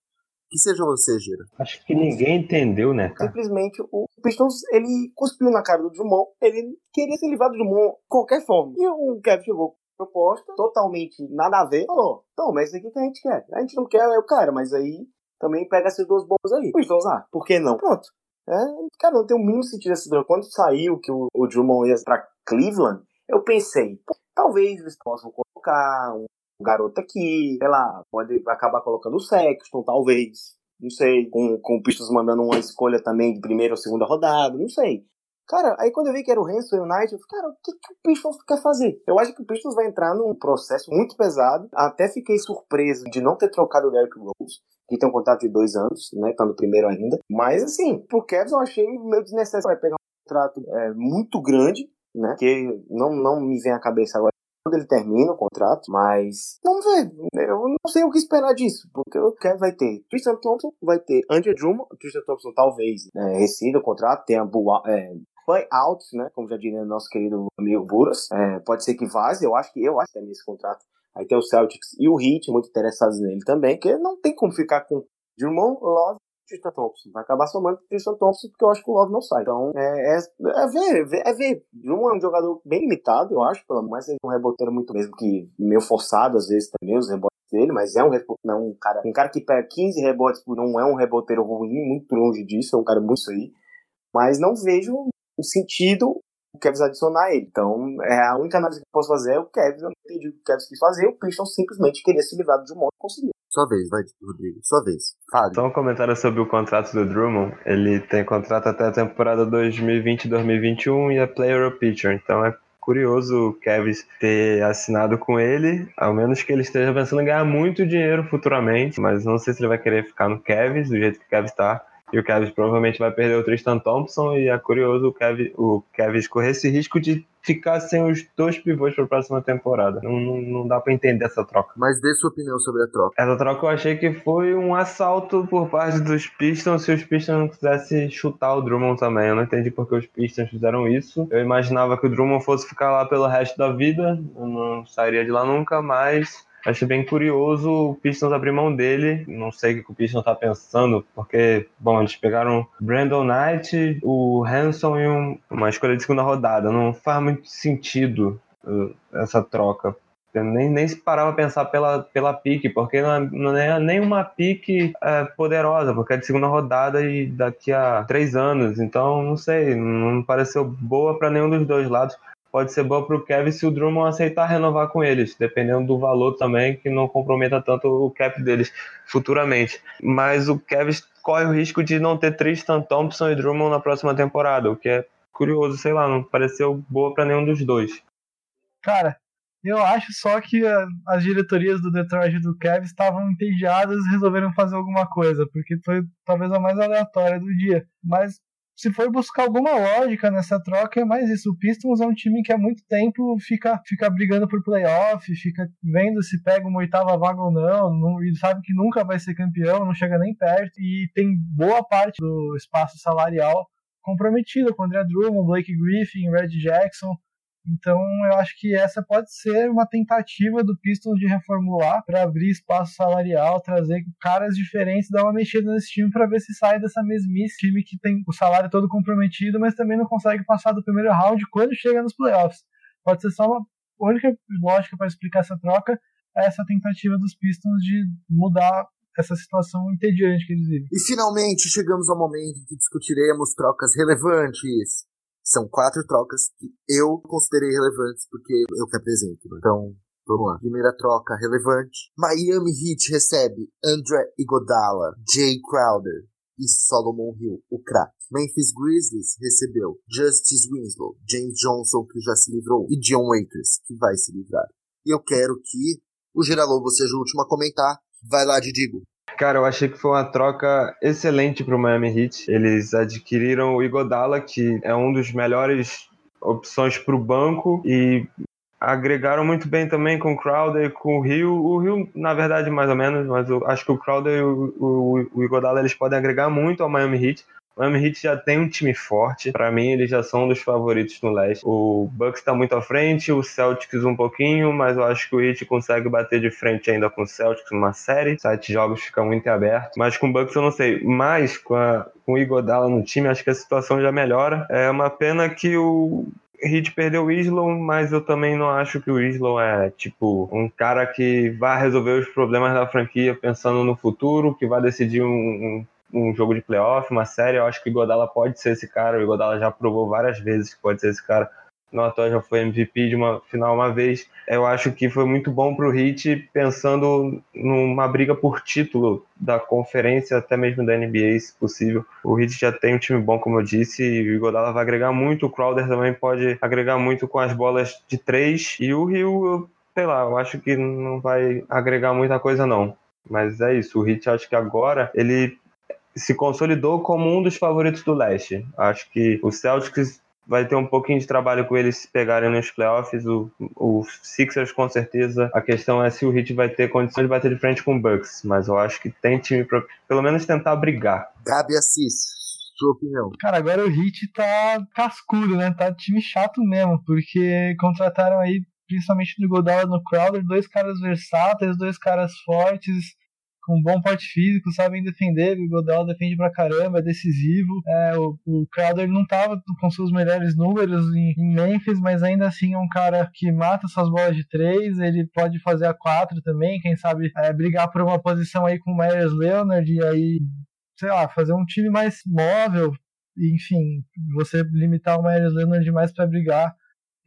S2: Que seja você, Gira.
S5: Acho que ninguém entendeu, né,
S3: cara? Simplesmente o Pistons, ele cuspiu na cara do Drummond. Ele queria ser livrado do Drummond de qualquer forma. E o Kevin chegou com proposta totalmente nada a ver. Falou, então, mas isso aqui que a gente quer. A gente não quer, eu quero, mas aí também pega essas duas bombas aí. Então, ah, por que não? Pronto. É, cara, não tem o mínimo sentido essa droga. Quando saiu que o, o Drummond ia pra Cleveland, eu pensei, talvez eles possam colocar um garoto aqui, sei lá, pode acabar colocando o Sexton, talvez. Não sei, com, com o Pistons mandando uma escolha também de primeira ou segunda rodada, não sei. Cara, aí quando eu vi que era o Hanson e o Knight, eu falei, cara, o que, que o Pistons quer fazer? Eu acho que o Pistons vai entrar num processo muito pesado. Até fiquei surpreso de não ter trocado o Derrick Rose que tem um contrato de dois anos, né? Tá no primeiro ainda. Mas, assim, pro Cavs eu achei meio desnecessário. Vai pegar um contrato é, muito grande, né? Que não, não me vem à cabeça agora quando ele termina o contrato, mas vamos ver. Eu não sei o que esperar disso, porque o Cavs vai ter Tristan Thompson, vai ter Andrew Drummond, Tristan Thompson talvez é, rescinde o contrato, tem a Boa, é, out, né? Como já diria nosso querido amigo Buras. É, pode ser que vaze, eu acho que eu acho que tem esse contrato Aí tem o Celtics e o Heat muito interessados nele também, que não tem como ficar com Drummond, Love Tristan Thompson. Vai acabar somando Tristan Thompson porque eu acho que o Love não sai. Então é, é, é ver, é ver. Drummond é um jogador bem limitado, eu acho, pelo menos é um reboteiro muito mesmo que meio forçado às vezes também, os rebotes dele, mas é um, um cara, um cara que pega 15 rebotes por um, é um reboteiro ruim, muito longe disso, é um cara muito isso aí. Mas não vejo o sentido o Cavs adicionar ele. Então, é a única análise que eu posso fazer é o Cavs. Eu não entendi o que o Cavs quis fazer. O Pistons simplesmente queria se livrar do Drummond e conseguiu.
S2: Sua vez, vai, Rodrigo. Sua vez. Fale.
S5: Só um comentário sobre o contrato do Drummond. Ele tem contrato até a temporada 2020-2021 e é player or pitcher. Então é curioso o Kevs ter assinado com ele, ao menos que ele esteja pensando em ganhar muito dinheiro futuramente, mas não sei se ele vai querer ficar no Kevs, do jeito que o Kevs está. E o Kevin provavelmente vai perder o Tristan Thompson. E é curioso o Kevin, o Kevin correr esse risco de ficar sem os dois pivôs para a próxima temporada. Não, não, não dá para entender essa troca.
S2: Mas dê sua opinião sobre a troca.
S5: Essa troca eu achei que foi um assalto por parte dos Pistons se os Pistons não quisessem chutar o Drummond também. Eu não entendi porque os Pistons fizeram isso. Eu imaginava que o Drummond fosse ficar lá pelo resto da vida. Eu não sairia de lá nunca, mas Achei bem curioso o Pistons abrir mão dele. Não sei o que o Pistons tá pensando, porque, bom, eles pegaram Brandon Knight, o Hanson e um, uma escolha de segunda rodada. Não faz muito sentido uh, essa troca. Nem, nem se parava a pensar pela, pela pique, porque não é, não é nenhuma pique é, poderosa, porque é de segunda rodada e daqui a três anos. Então, não sei, não pareceu boa para nenhum dos dois lados pode ser boa para o Kevin se o Drummond aceitar renovar com eles, dependendo do valor também, que não comprometa tanto o cap deles futuramente. Mas o Kevin corre o risco de não ter Tristan Thompson e Drummond na próxima temporada, o que é curioso, sei lá, não pareceu boa para nenhum dos dois.
S4: Cara, eu acho só que as diretorias do Detroit e do Kevin estavam entediadas e resolveram fazer alguma coisa, porque foi talvez a mais aleatória do dia. Mas se for buscar alguma lógica nessa troca, é mais isso. O Pistons é um time que há muito tempo fica, fica brigando por playoff, fica vendo se pega uma oitava vaga ou não, não, e sabe que nunca vai ser campeão, não chega nem perto, e tem boa parte do espaço salarial comprometido com André Drummond, Blake Griffin, Red Jackson. Então eu acho que essa pode ser uma tentativa do Pistons de reformular para abrir espaço salarial, trazer caras diferentes, dar uma mexida nesse time para ver se sai dessa mesmice. Time que tem o salário todo comprometido, mas também não consegue passar do primeiro round quando chega nos playoffs. Pode ser só uma única lógica para explicar essa troca a essa tentativa dos Pistons de mudar essa situação entediante que eles vivem.
S2: E finalmente chegamos ao momento em que discutiremos trocas relevantes. São quatro trocas que eu considerei relevantes porque eu que apresento. Então, vamos lá. Primeira troca relevante. Miami Heat recebe André Iguodala, Jay Crowder e Solomon Hill, o craque. Memphis Grizzlies recebeu Justice Winslow, James Johnson, que já se livrou, e John Waiters, que vai se livrar. E eu quero que o Geralobo seja o último a comentar. Vai lá, Didigo.
S5: Cara, eu achei que foi uma troca excelente para o Miami Heat. Eles adquiriram o Igodala, que é um dos melhores opções para o banco e agregaram muito bem também com o Crowder e com o Rio. O Rio, na verdade, mais ou menos, mas eu acho que o Crowder e o, o, o Igodala eles podem agregar muito ao Miami Heat. O Miami Heat já tem um time forte. Para mim, eles já são um dos favoritos no leste. O Bucks está muito à frente, o Celtics um pouquinho, mas eu acho que o Heat consegue bater de frente ainda com o Celtics numa série. Sete jogos fica muito aberto. Mas com o Bucks eu não sei. Mas com, a, com o Igodala no time, acho que a situação já melhora. É uma pena que o Heat perdeu o Islow, mas eu também não acho que o Islow é, tipo, um cara que vai resolver os problemas da franquia pensando no futuro, que vai decidir um, um um jogo de playoff, uma série, eu acho que o Godala pode ser esse cara. O Godala já provou várias vezes que pode ser esse cara. No atual já foi MVP de uma final uma vez. Eu acho que foi muito bom para o Heat, pensando numa briga por título da conferência, até mesmo da NBA, se possível. O Heat já tem um time bom, como eu disse, e o Godala vai agregar muito. O Crowder também pode agregar muito com as bolas de três. E o Rio, sei lá, eu acho que não vai agregar muita coisa, não. Mas é isso, o Heat acho que agora ele se consolidou como um dos favoritos do leste. Acho que o Celtics vai ter um pouquinho de trabalho com eles se pegarem nos playoffs. O, o Sixers, com certeza. A questão é se o Heat vai ter condições de bater de frente com o Bucks. Mas eu acho que tem time para pelo menos tentar brigar.
S2: Gabi Assis. Sua opinião.
S4: Cara, agora o Heat tá cascudo, né? Tá time chato mesmo, porque contrataram aí, principalmente no Godala no Crowder, dois caras versáteis, dois caras fortes, com bom porte físico, sabem defender. O Godal defende pra caramba, é decisivo. É, o, o Crowder não tava com seus melhores números em, em, Memphis, mas ainda assim é um cara que mata suas bolas de três. Ele pode fazer a quatro também, quem sabe é, brigar por uma posição aí com o Myers Leonard e aí, sei lá, fazer um time mais móvel. Enfim, você limitar o Myers Leonard mais para brigar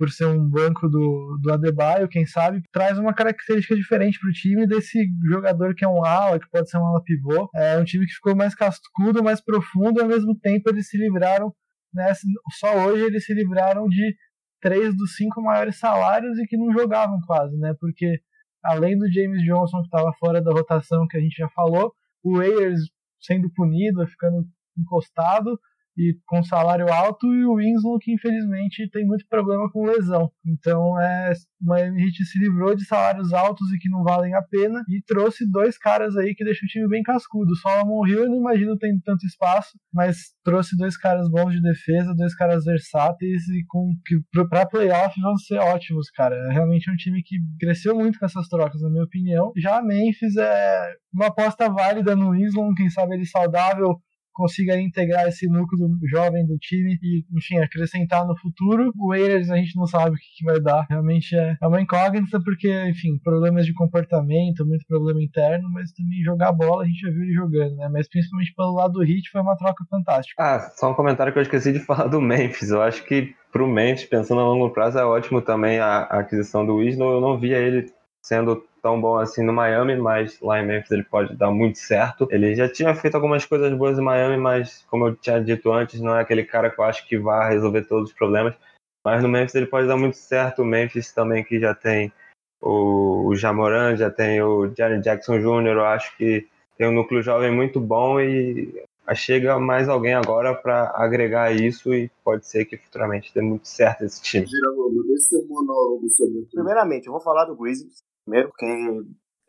S4: por ser um banco do, do Adebayo, quem sabe, traz uma característica diferente para o time desse jogador que é um ala, que pode ser um ala pivô. É um time que ficou mais cascudo, mais profundo, e ao mesmo tempo eles se livraram, né, só hoje eles se livraram de três dos cinco maiores salários e que não jogavam quase, né, porque além do James Johnson que estava fora da rotação que a gente já falou, o Ayers sendo punido, ficando encostado, e com salário alto e o Winslow que infelizmente tem muito problema com lesão. Então é, o Miami Heat se livrou de salários altos e que não valem a pena e trouxe dois caras aí que deixam o time bem cascudo. Solomon Hill eu não imagino tendo tanto espaço, mas trouxe dois caras bons de defesa, dois caras versáteis e com que para playoff vão ser ótimos, cara. É realmente um time que cresceu muito com essas trocas, na minha opinião. Já a Memphis é uma aposta válida no Winslow, quem sabe ele saudável consiga integrar esse núcleo jovem do time e, enfim, acrescentar no futuro. O Raiders a gente não sabe o que, que vai dar. Realmente é, é uma incógnita porque, enfim, problemas de comportamento, muito problema interno, mas também jogar bola a gente já viu ele jogando, né? Mas principalmente pelo lado do Hit foi uma troca fantástica.
S5: Ah, só um comentário que eu esqueci de [laughs] falar do Memphis. Eu acho que pro Memphis, pensando a longo prazo, é ótimo também a, a aquisição do Wislow. Eu não via ele sendo tão bom assim no Miami, mas lá em Memphis ele pode dar muito certo. Ele já tinha feito algumas coisas boas em Miami, mas como eu tinha dito antes, não é aquele cara que eu acho que vai resolver todos os problemas. Mas no Memphis ele pode dar muito certo. O Memphis também que já tem o, o Jamoran, já tem o Jerry Jackson Jr., eu acho que tem um núcleo jovem muito bom e chega mais alguém agora para agregar isso e pode ser que futuramente dê muito certo esse time.
S2: monólogo sobre
S3: Primeiramente, eu vou falar do Grizzlies primeiro, porque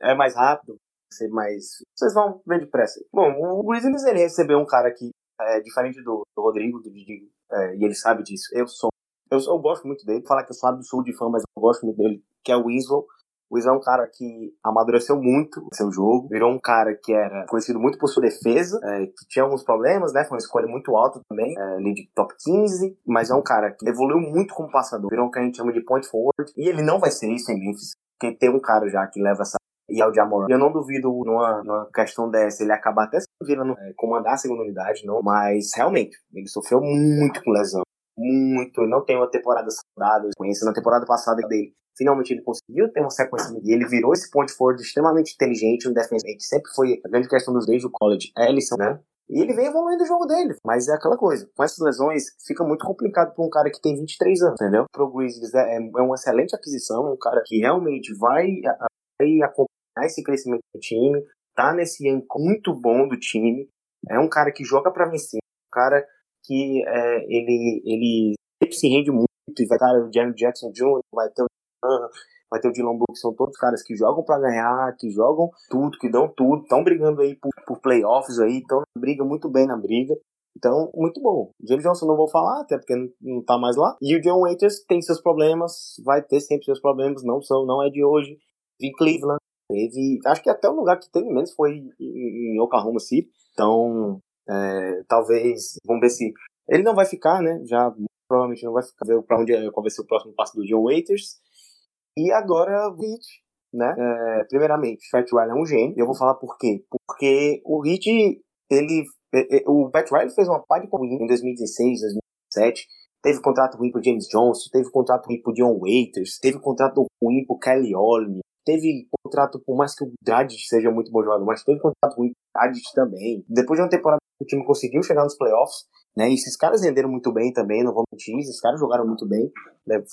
S3: é mais rápido, ser mais. Vocês vão ver depressa. Bom, o Grizzlies ele recebeu um cara que é diferente do, do Rodrigo, do Didi, é, e ele sabe disso. Eu sou. Eu, eu gosto muito dele. Falar que eu sou absurdo de fã, mas eu gosto muito dele, que é o Winslow. O Winslow é um cara que amadureceu muito no seu jogo, virou um cara que era conhecido muito por sua defesa, é, que tinha alguns problemas, né? Foi uma escolha muito alta também, é, ali de top 15, mas é um cara que evoluiu muito como passador, virou o que a gente chama de point forward, e ele não vai ser isso em Memphis porque tem um cara já que leva essa e é o Jamoran. Eu não duvido numa, numa questão dessa ele acabar até virando é, comandar a segunda unidade, não. Mas realmente, ele sofreu muito com lesão. Muito. Ele não tem uma temporada saudável. Conhecendo a temporada passada dele. Finalmente ele conseguiu ter uma sequência e ele virou esse point forward extremamente inteligente, um defensor que sempre foi a grande questão dos desde o college, é Ellison, né? E ele vem evoluindo o jogo dele. Mas é aquela coisa. Com essas lesões, fica muito complicado para um cara que tem 23 anos, entendeu? Pro Grizzlies é, é uma excelente aquisição. Um cara que realmente vai, vai acompanhar esse crescimento do time. Tá nesse ano muito bom do time. É um cara que joga para vencer. Um cara que é, ele, ele sempre se rende muito. E vai estar o Jeremy Jackson Jr., vai ter o vai ter o Dylan Brooks, são todos caras que jogam para ganhar, que jogam tudo, que dão tudo, estão brigando aí por, por playoffs aí, estão briga muito bem na briga. Então, muito bom. James Johnson não vou falar, até porque não, tá mais lá. E o John Waiters tem seus problemas, vai ter sempre seus problemas, não são, não é de hoje. Vi Cleveland, teve. Acho que até o lugar que teve menos foi em, em Oklahoma City. Então, é, talvez. Vamos ver se. Ele não vai ficar, né? Já provavelmente não vai ficar. Ver pra onde qual vai ser o próximo passo do John Waiters. E agora o Hit, né? É, primeiramente, Pat Riley é um gênio. E eu vou falar por quê. Porque o Hit, ele. É, é, o Pat Riley fez uma parte o em 2016, 2017. Teve contrato ruim pro James Johnson, teve contrato ruim pro John Waiters, teve contrato ruim pro Kelly Olney, teve contrato, por mais que o Dragic seja muito bom jogador, mas teve contrato ruim pro Dragic também. Depois de uma temporada que o time conseguiu chegar nos playoffs, né? E esses caras renderam muito bem também, não vou mentir, esses caras jogaram muito bem, né,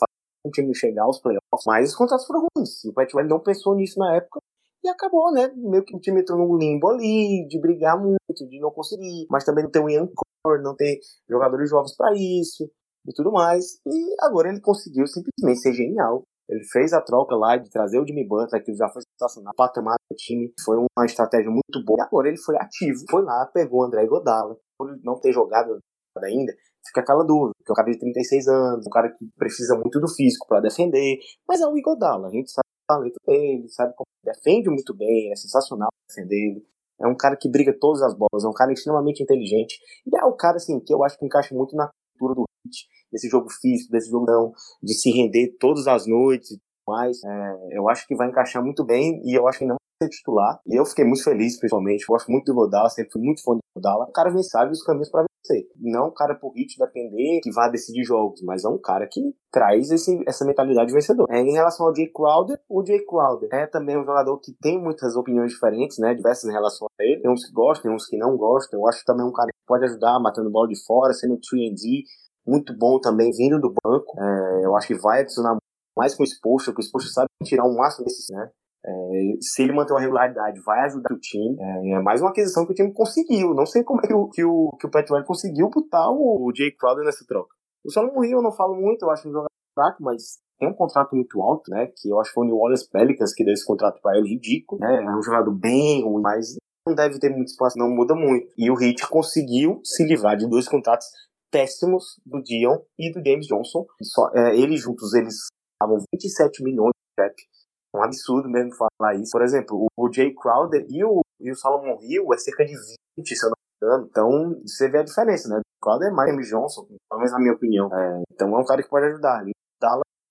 S3: o time chegar aos playoffs, mas os contratos foram ruins. O Pat Riley não pensou nisso na época e acabou, né? Meio que o time entrou num limbo ali, de brigar muito, de não conseguir, mas também não ter um young core, não ter jogadores jovens para isso e tudo mais. E agora ele conseguiu simplesmente ser genial. Ele fez a troca lá de trazer o Jimmy Butler, que já foi sensacional, patamar do time. Foi uma estratégia muito boa. E agora ele foi ativo, foi lá, pegou o André Godala. Por não ter jogado ainda, fica aquela dúvida, que é um cara de 36 anos, um cara que precisa muito do físico para defender, mas é o Igodala, a gente sabe o talento dele, sabe como defende muito bem, é sensacional defendendo, é um cara que briga todas as bolas, é um cara extremamente inteligente, e é o cara, assim, que eu acho que encaixa muito na cultura do Hit, desse jogo físico, desse jogo não, de se render todas as noites e mais, é, eu acho que vai encaixar muito bem, e eu acho que não vai ser titular, e eu fiquei muito feliz, principalmente, gosto muito do Godala, sempre fui muito fã do Godala, o cara vem sabe os caminhos para ser. Não um cara por hit depender que vá decidir jogos, mas é um cara que traz esse, essa mentalidade vencedora. É, em relação ao Jay Crowder, o Jay Crowder é também um jogador que tem muitas opiniões diferentes, né? Diversas em relação a ele. Tem uns que gostam, tem uns que não gostam. Eu acho também um cara que pode ajudar matando bola de fora, sendo 3D, muito bom também vindo do banco. É, eu acho que vai adicionar mais com o exposto, que o exposto sabe tirar um máximo desses, né? É, se ele manter uma regularidade, vai ajudar o time. É, é, mais uma aquisição que o time conseguiu. Não sei como é que o, que o, que o Pat conseguiu botar o, o Jay Crowder nessa troca. O Solomon Hill eu não falo muito, eu acho um jogador fraco, mas tem um contrato muito alto, né? Que eu acho que foi o New Orleans Pelicans que deu esse contrato para ele, ridículo, né? É um jogador bem ruim, mas não deve ter muito espaço, não muda muito. E o Heat conseguiu se livrar de dois contratos péssimos do Dion e do James Johnson. Só, é, eles juntos, eles estavam 27 milhões de cap um absurdo mesmo falar isso. Por exemplo, o Jay Crowder e o, e o Solomon Hill é cerca de 20, se eu não me engano. Então, você vê a diferença, né? O Crowder é mais Johnson, pelo menos na minha opinião. É, então, é um cara que pode ajudar.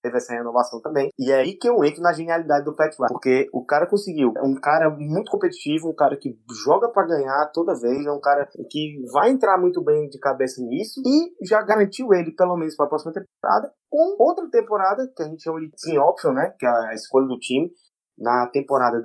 S3: E teve essa renovação também. E é aí que eu entro na genialidade do Pat porque o cara conseguiu. É um cara muito competitivo, um cara que joga para ganhar toda vez, é um cara que vai entrar muito bem de cabeça nisso e já garantiu ele, pelo menos para a próxima temporada, com outra temporada que a gente chama de team option, né, que é a escolha do time, na temporada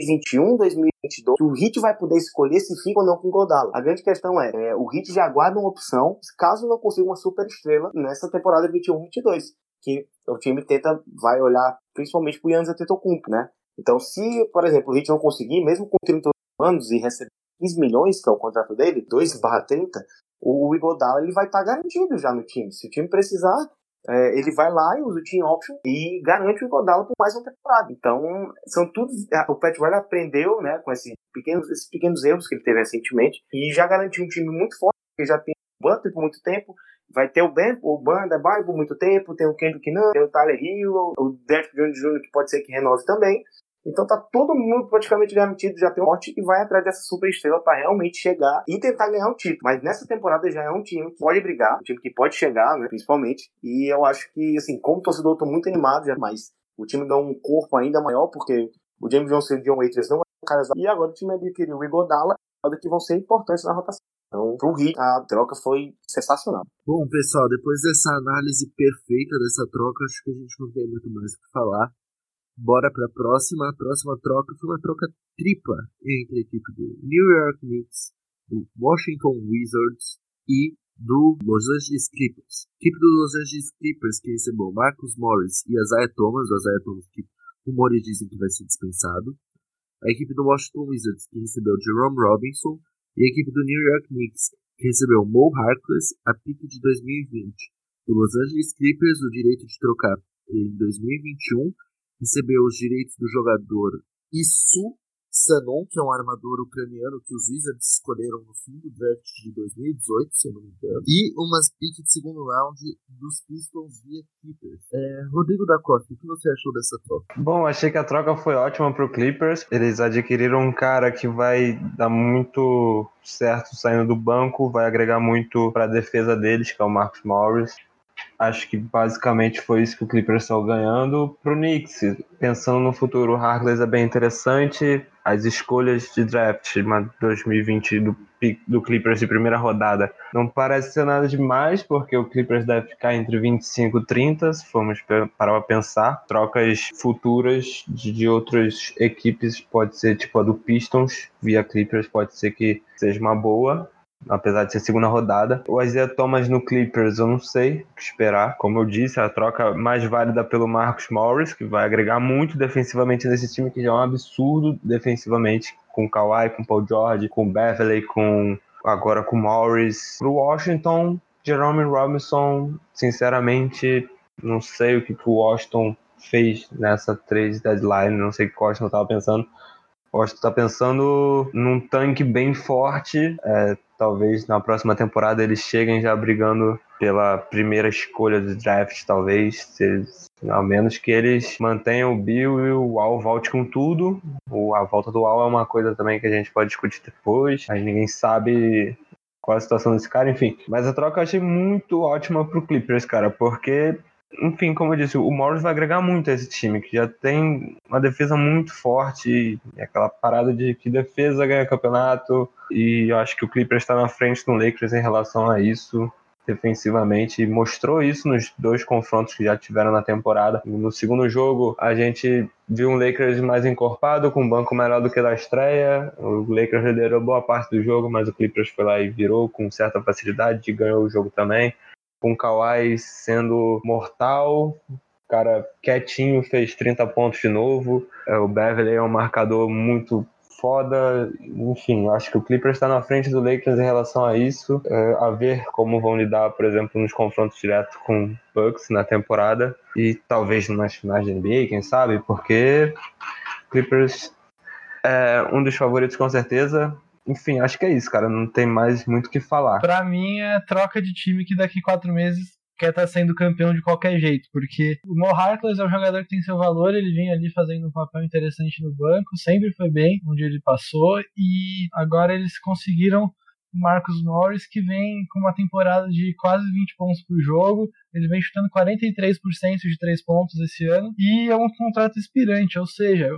S3: 2021, 2022, que o Hit vai poder escolher se fica ou não com o Godala. A grande questão é, é, o Hit já guarda uma opção, caso não consiga uma super estrela nessa temporada 21-22, que o time tenta, vai olhar principalmente pro Yannis Antetokounmpo, né? Então, se, por exemplo, o Hit não conseguir, mesmo com 30 anos e receber 15 milhões, que é o contrato dele, 2 barra 30, o Igodala ele vai estar tá garantido já no time. Se o time precisar, é, ele vai lá e usa o team option e garante o Igodala por mais uma temporada. Então, são tudo. O Pat Riley aprendeu né, com esses pequenos, esses pequenos erros que ele teve recentemente e já garantiu um time muito forte, que já tem o Butler por muito tempo. Vai ter o Ben, o Banda Bay por muito tempo, tem o Kendrick Nunn, tem o Tyler Hill, o Derek Jones Jr., que pode ser que renove também. Então tá todo mundo praticamente garantido, já tem um morte e vai atrás dessa super estrela para realmente chegar e tentar ganhar o título. Mas nessa temporada já é um time que pode brigar, um time que pode chegar, né, principalmente. E eu acho que, assim, como torcedor, eu tô muito animado já, mas O time dá um corpo ainda maior, porque o James Johnson e o John Waiters não eram caras. E agora o time adquiriu o Igodala, que vão ser importantes na rotação. Então, pro Heat, a troca foi sensacional.
S2: Bom, pessoal, depois dessa análise perfeita dessa troca, acho que a gente não tem muito mais o que falar. Bora para a próxima. A próxima troca foi uma troca tripla entre a equipe do New York Knicks, do Washington Wizards e do Los Angeles Clippers. A equipe do Los Angeles Clippers que recebeu Marcus Morris e Isaiah Thomas, o Isaiah Thomas que rumores dizem que vai ser dispensado. A equipe do Washington Wizards que recebeu Jerome Robinson e a equipe do New York Knicks que recebeu Mo Harkless a pique de 2020. Do Los Angeles Clippers o direito de trocar em 2021 recebeu os direitos do jogador Isu Sanon, que é um armador ucraniano que os Wizards escolheram no fim do draft de 2018, se eu não me engano, e umas piques de segundo round dos Pistons via Clippers. É, Rodrigo da Costa, o que você achou dessa troca?
S5: Bom, achei que a troca foi ótima para o Clippers. Eles adquiriram um cara que vai dar muito certo saindo do banco, vai agregar muito para a defesa deles, que é o Marcus Morris. Acho que basicamente foi isso que o Clippers saiu ganhando pro Knicks. Pensando no futuro, o Harkless é bem interessante. As escolhas de draft 2020 do, do Clippers de primeira rodada não parece ser nada demais, porque o Clippers deve ficar entre 25 e 30, se formos para pensar. Trocas futuras de, de outras equipes, pode ser tipo a do Pistons via Clippers, pode ser que seja uma boa apesar de ser segunda rodada. O Isaiah Thomas no Clippers, eu não sei o que esperar. Como eu disse, a troca mais válida pelo Marcus Morris, que vai agregar muito defensivamente nesse time, que já é um absurdo defensivamente, com Kawhi, com Paul George, com Beverly, com agora com Morris. Pro Washington, Jerome Robinson, sinceramente, não sei o que, que o Washington fez nessa trade deadline, não sei o que o Washington estava pensando. O Washington está pensando num tanque bem forte, é, talvez na próxima temporada eles cheguem já brigando pela primeira escolha do draft, talvez, se, ao menos que eles mantenham o Bill e o Al volte com tudo. O, a volta do Al é uma coisa também que a gente pode discutir depois, mas ninguém sabe qual a situação desse cara, enfim. Mas a troca eu achei muito ótima pro Clippers, cara, porque enfim, como eu disse, o Morris vai agregar muito a esse time, que já tem uma defesa muito forte, aquela parada de que defesa ganha campeonato, e eu acho que o Clippers está na frente do Lakers em relação a isso defensivamente e mostrou isso nos dois confrontos que já tiveram na temporada. No segundo jogo, a gente viu um Lakers mais encorpado, com um banco melhor do que da estreia. O Lakers liderou boa parte do jogo, mas o Clippers foi lá e virou com certa facilidade e ganhou o jogo também com o Kawhi sendo mortal, cara quietinho fez 30 pontos de novo. É, o Beverly é um marcador muito foda. Enfim, acho que o Clippers está na frente do Lakers em relação a isso. É, a ver como vão lidar, por exemplo, nos confrontos diretos com Bucks na temporada e talvez nas finais da NBA, quem sabe, porque Clippers é um dos favoritos com certeza enfim, acho que é isso, cara. Não tem mais muito o que falar.
S4: Pra mim é troca de time que daqui quatro meses quer estar tá sendo campeão de qualquer jeito, porque o Mo Harkless é um jogador que tem seu valor, ele vinha ali fazendo um papel interessante no banco, sempre foi bem onde ele passou, e agora eles conseguiram o Marcus Morris, que vem com uma temporada de quase 20 pontos por jogo, ele vem chutando 43% de 3 pontos esse ano, e é um contrato expirante, ou seja,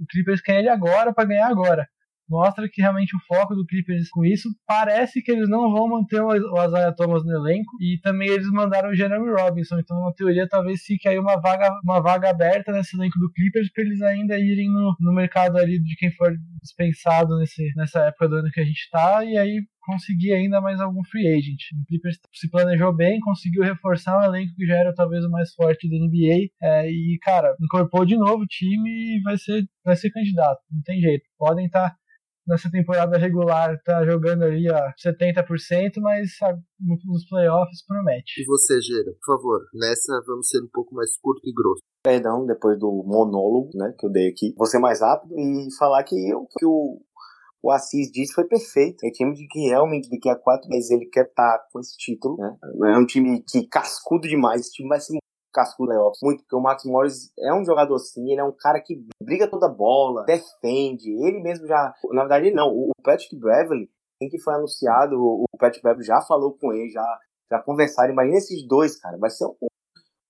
S4: o Clippers quer ele agora para ganhar agora mostra que realmente o foco do Clippers com isso parece que eles não vão manter o Isaiah Thomas no elenco e também eles mandaram o Jeremy Robinson, então na teoria talvez fique aí uma vaga, uma vaga aberta nesse elenco do Clippers para eles ainda irem no, no mercado ali de quem for dispensado nesse, nessa época do ano que a gente está e aí conseguir ainda mais algum free agent. O Clippers se planejou bem, conseguiu reforçar um elenco que já era talvez o mais forte da NBA é, e, cara, incorporou de novo o time e vai ser, vai ser candidato, não tem jeito. Podem estar tá nessa temporada regular tá jogando ali a 70%, mas nos playoffs promete.
S2: E você, Gera, por favor, nessa vamos ser um pouco mais curto e grosso.
S3: Perdão, depois do monólogo né, que eu dei aqui, vou ser mais rápido e falar que, eu, que o, o Assis disse foi perfeito. É um time de que realmente daqui a quatro meses ele quer estar tá com esse título. Né? É um time que cascudo demais. Esse time vai ser casco playoffs muito, porque o Max Morris é um jogador assim, ele é um cara que briga toda bola, defende, ele mesmo já. Na verdade, não, o Patrick Beverly, em que foi anunciado, o Patrick Beverly já falou com ele, já, já conversaram. Imagina esses dois, cara, vai ser um,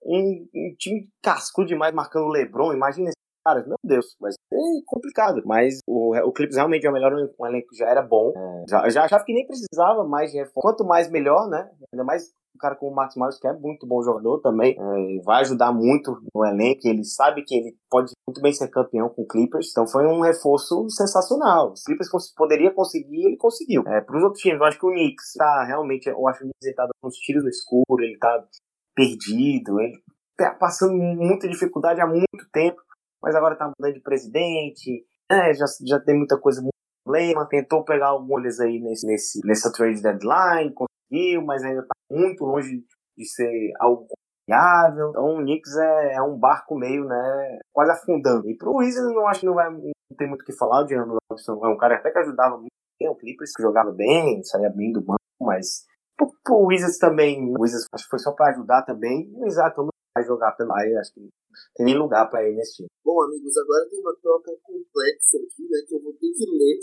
S3: um, um time cascudo demais marcando o LeBron. Imagina esse cara, meu Deus, vai ser complicado. Mas o, o Clippers realmente é o melhor, o elenco já era bom. É, já, já achava que nem precisava mais de reforço. Quanto mais melhor, né? Ainda mais um cara como o Max Morris, que é muito bom jogador também, é, vai ajudar muito no elenco. Ele sabe que ele pode muito bem ser campeão com o Clippers. Então foi um reforço sensacional. O Clippers poderia conseguir, ele conseguiu. É, Para os outros times, eu acho que o Knicks tá realmente, eu acho que o Knicks tá dando uns tiros no escuro, ele tá perdido, ele tá passando muita dificuldade há muito tempo, mas agora tá mudando de presidente, né, já, já tem muita coisa, muito problema, tentou pegar alguns aí nesse, nesse, nessa trade deadline, conseguiu, mas ainda tá muito longe de ser algo confiável. Então o Knicks é, é, um barco meio, né, quase afundando. E pro Wizards eu acho que não vai não tem muito o que falar, o Gianni Robinson é um cara até que ajudava muito bem o Clippers, que jogava bem, saía bem do banco, mas pro, pro Wizards também, o Wizards acho que foi só para ajudar também, o Exato não vai jogar pela aí, acho que tem nem lugar para ele nesse time.
S2: Bom, amigos, agora tem uma troca complexa aqui, né, que eu vou ter que ler,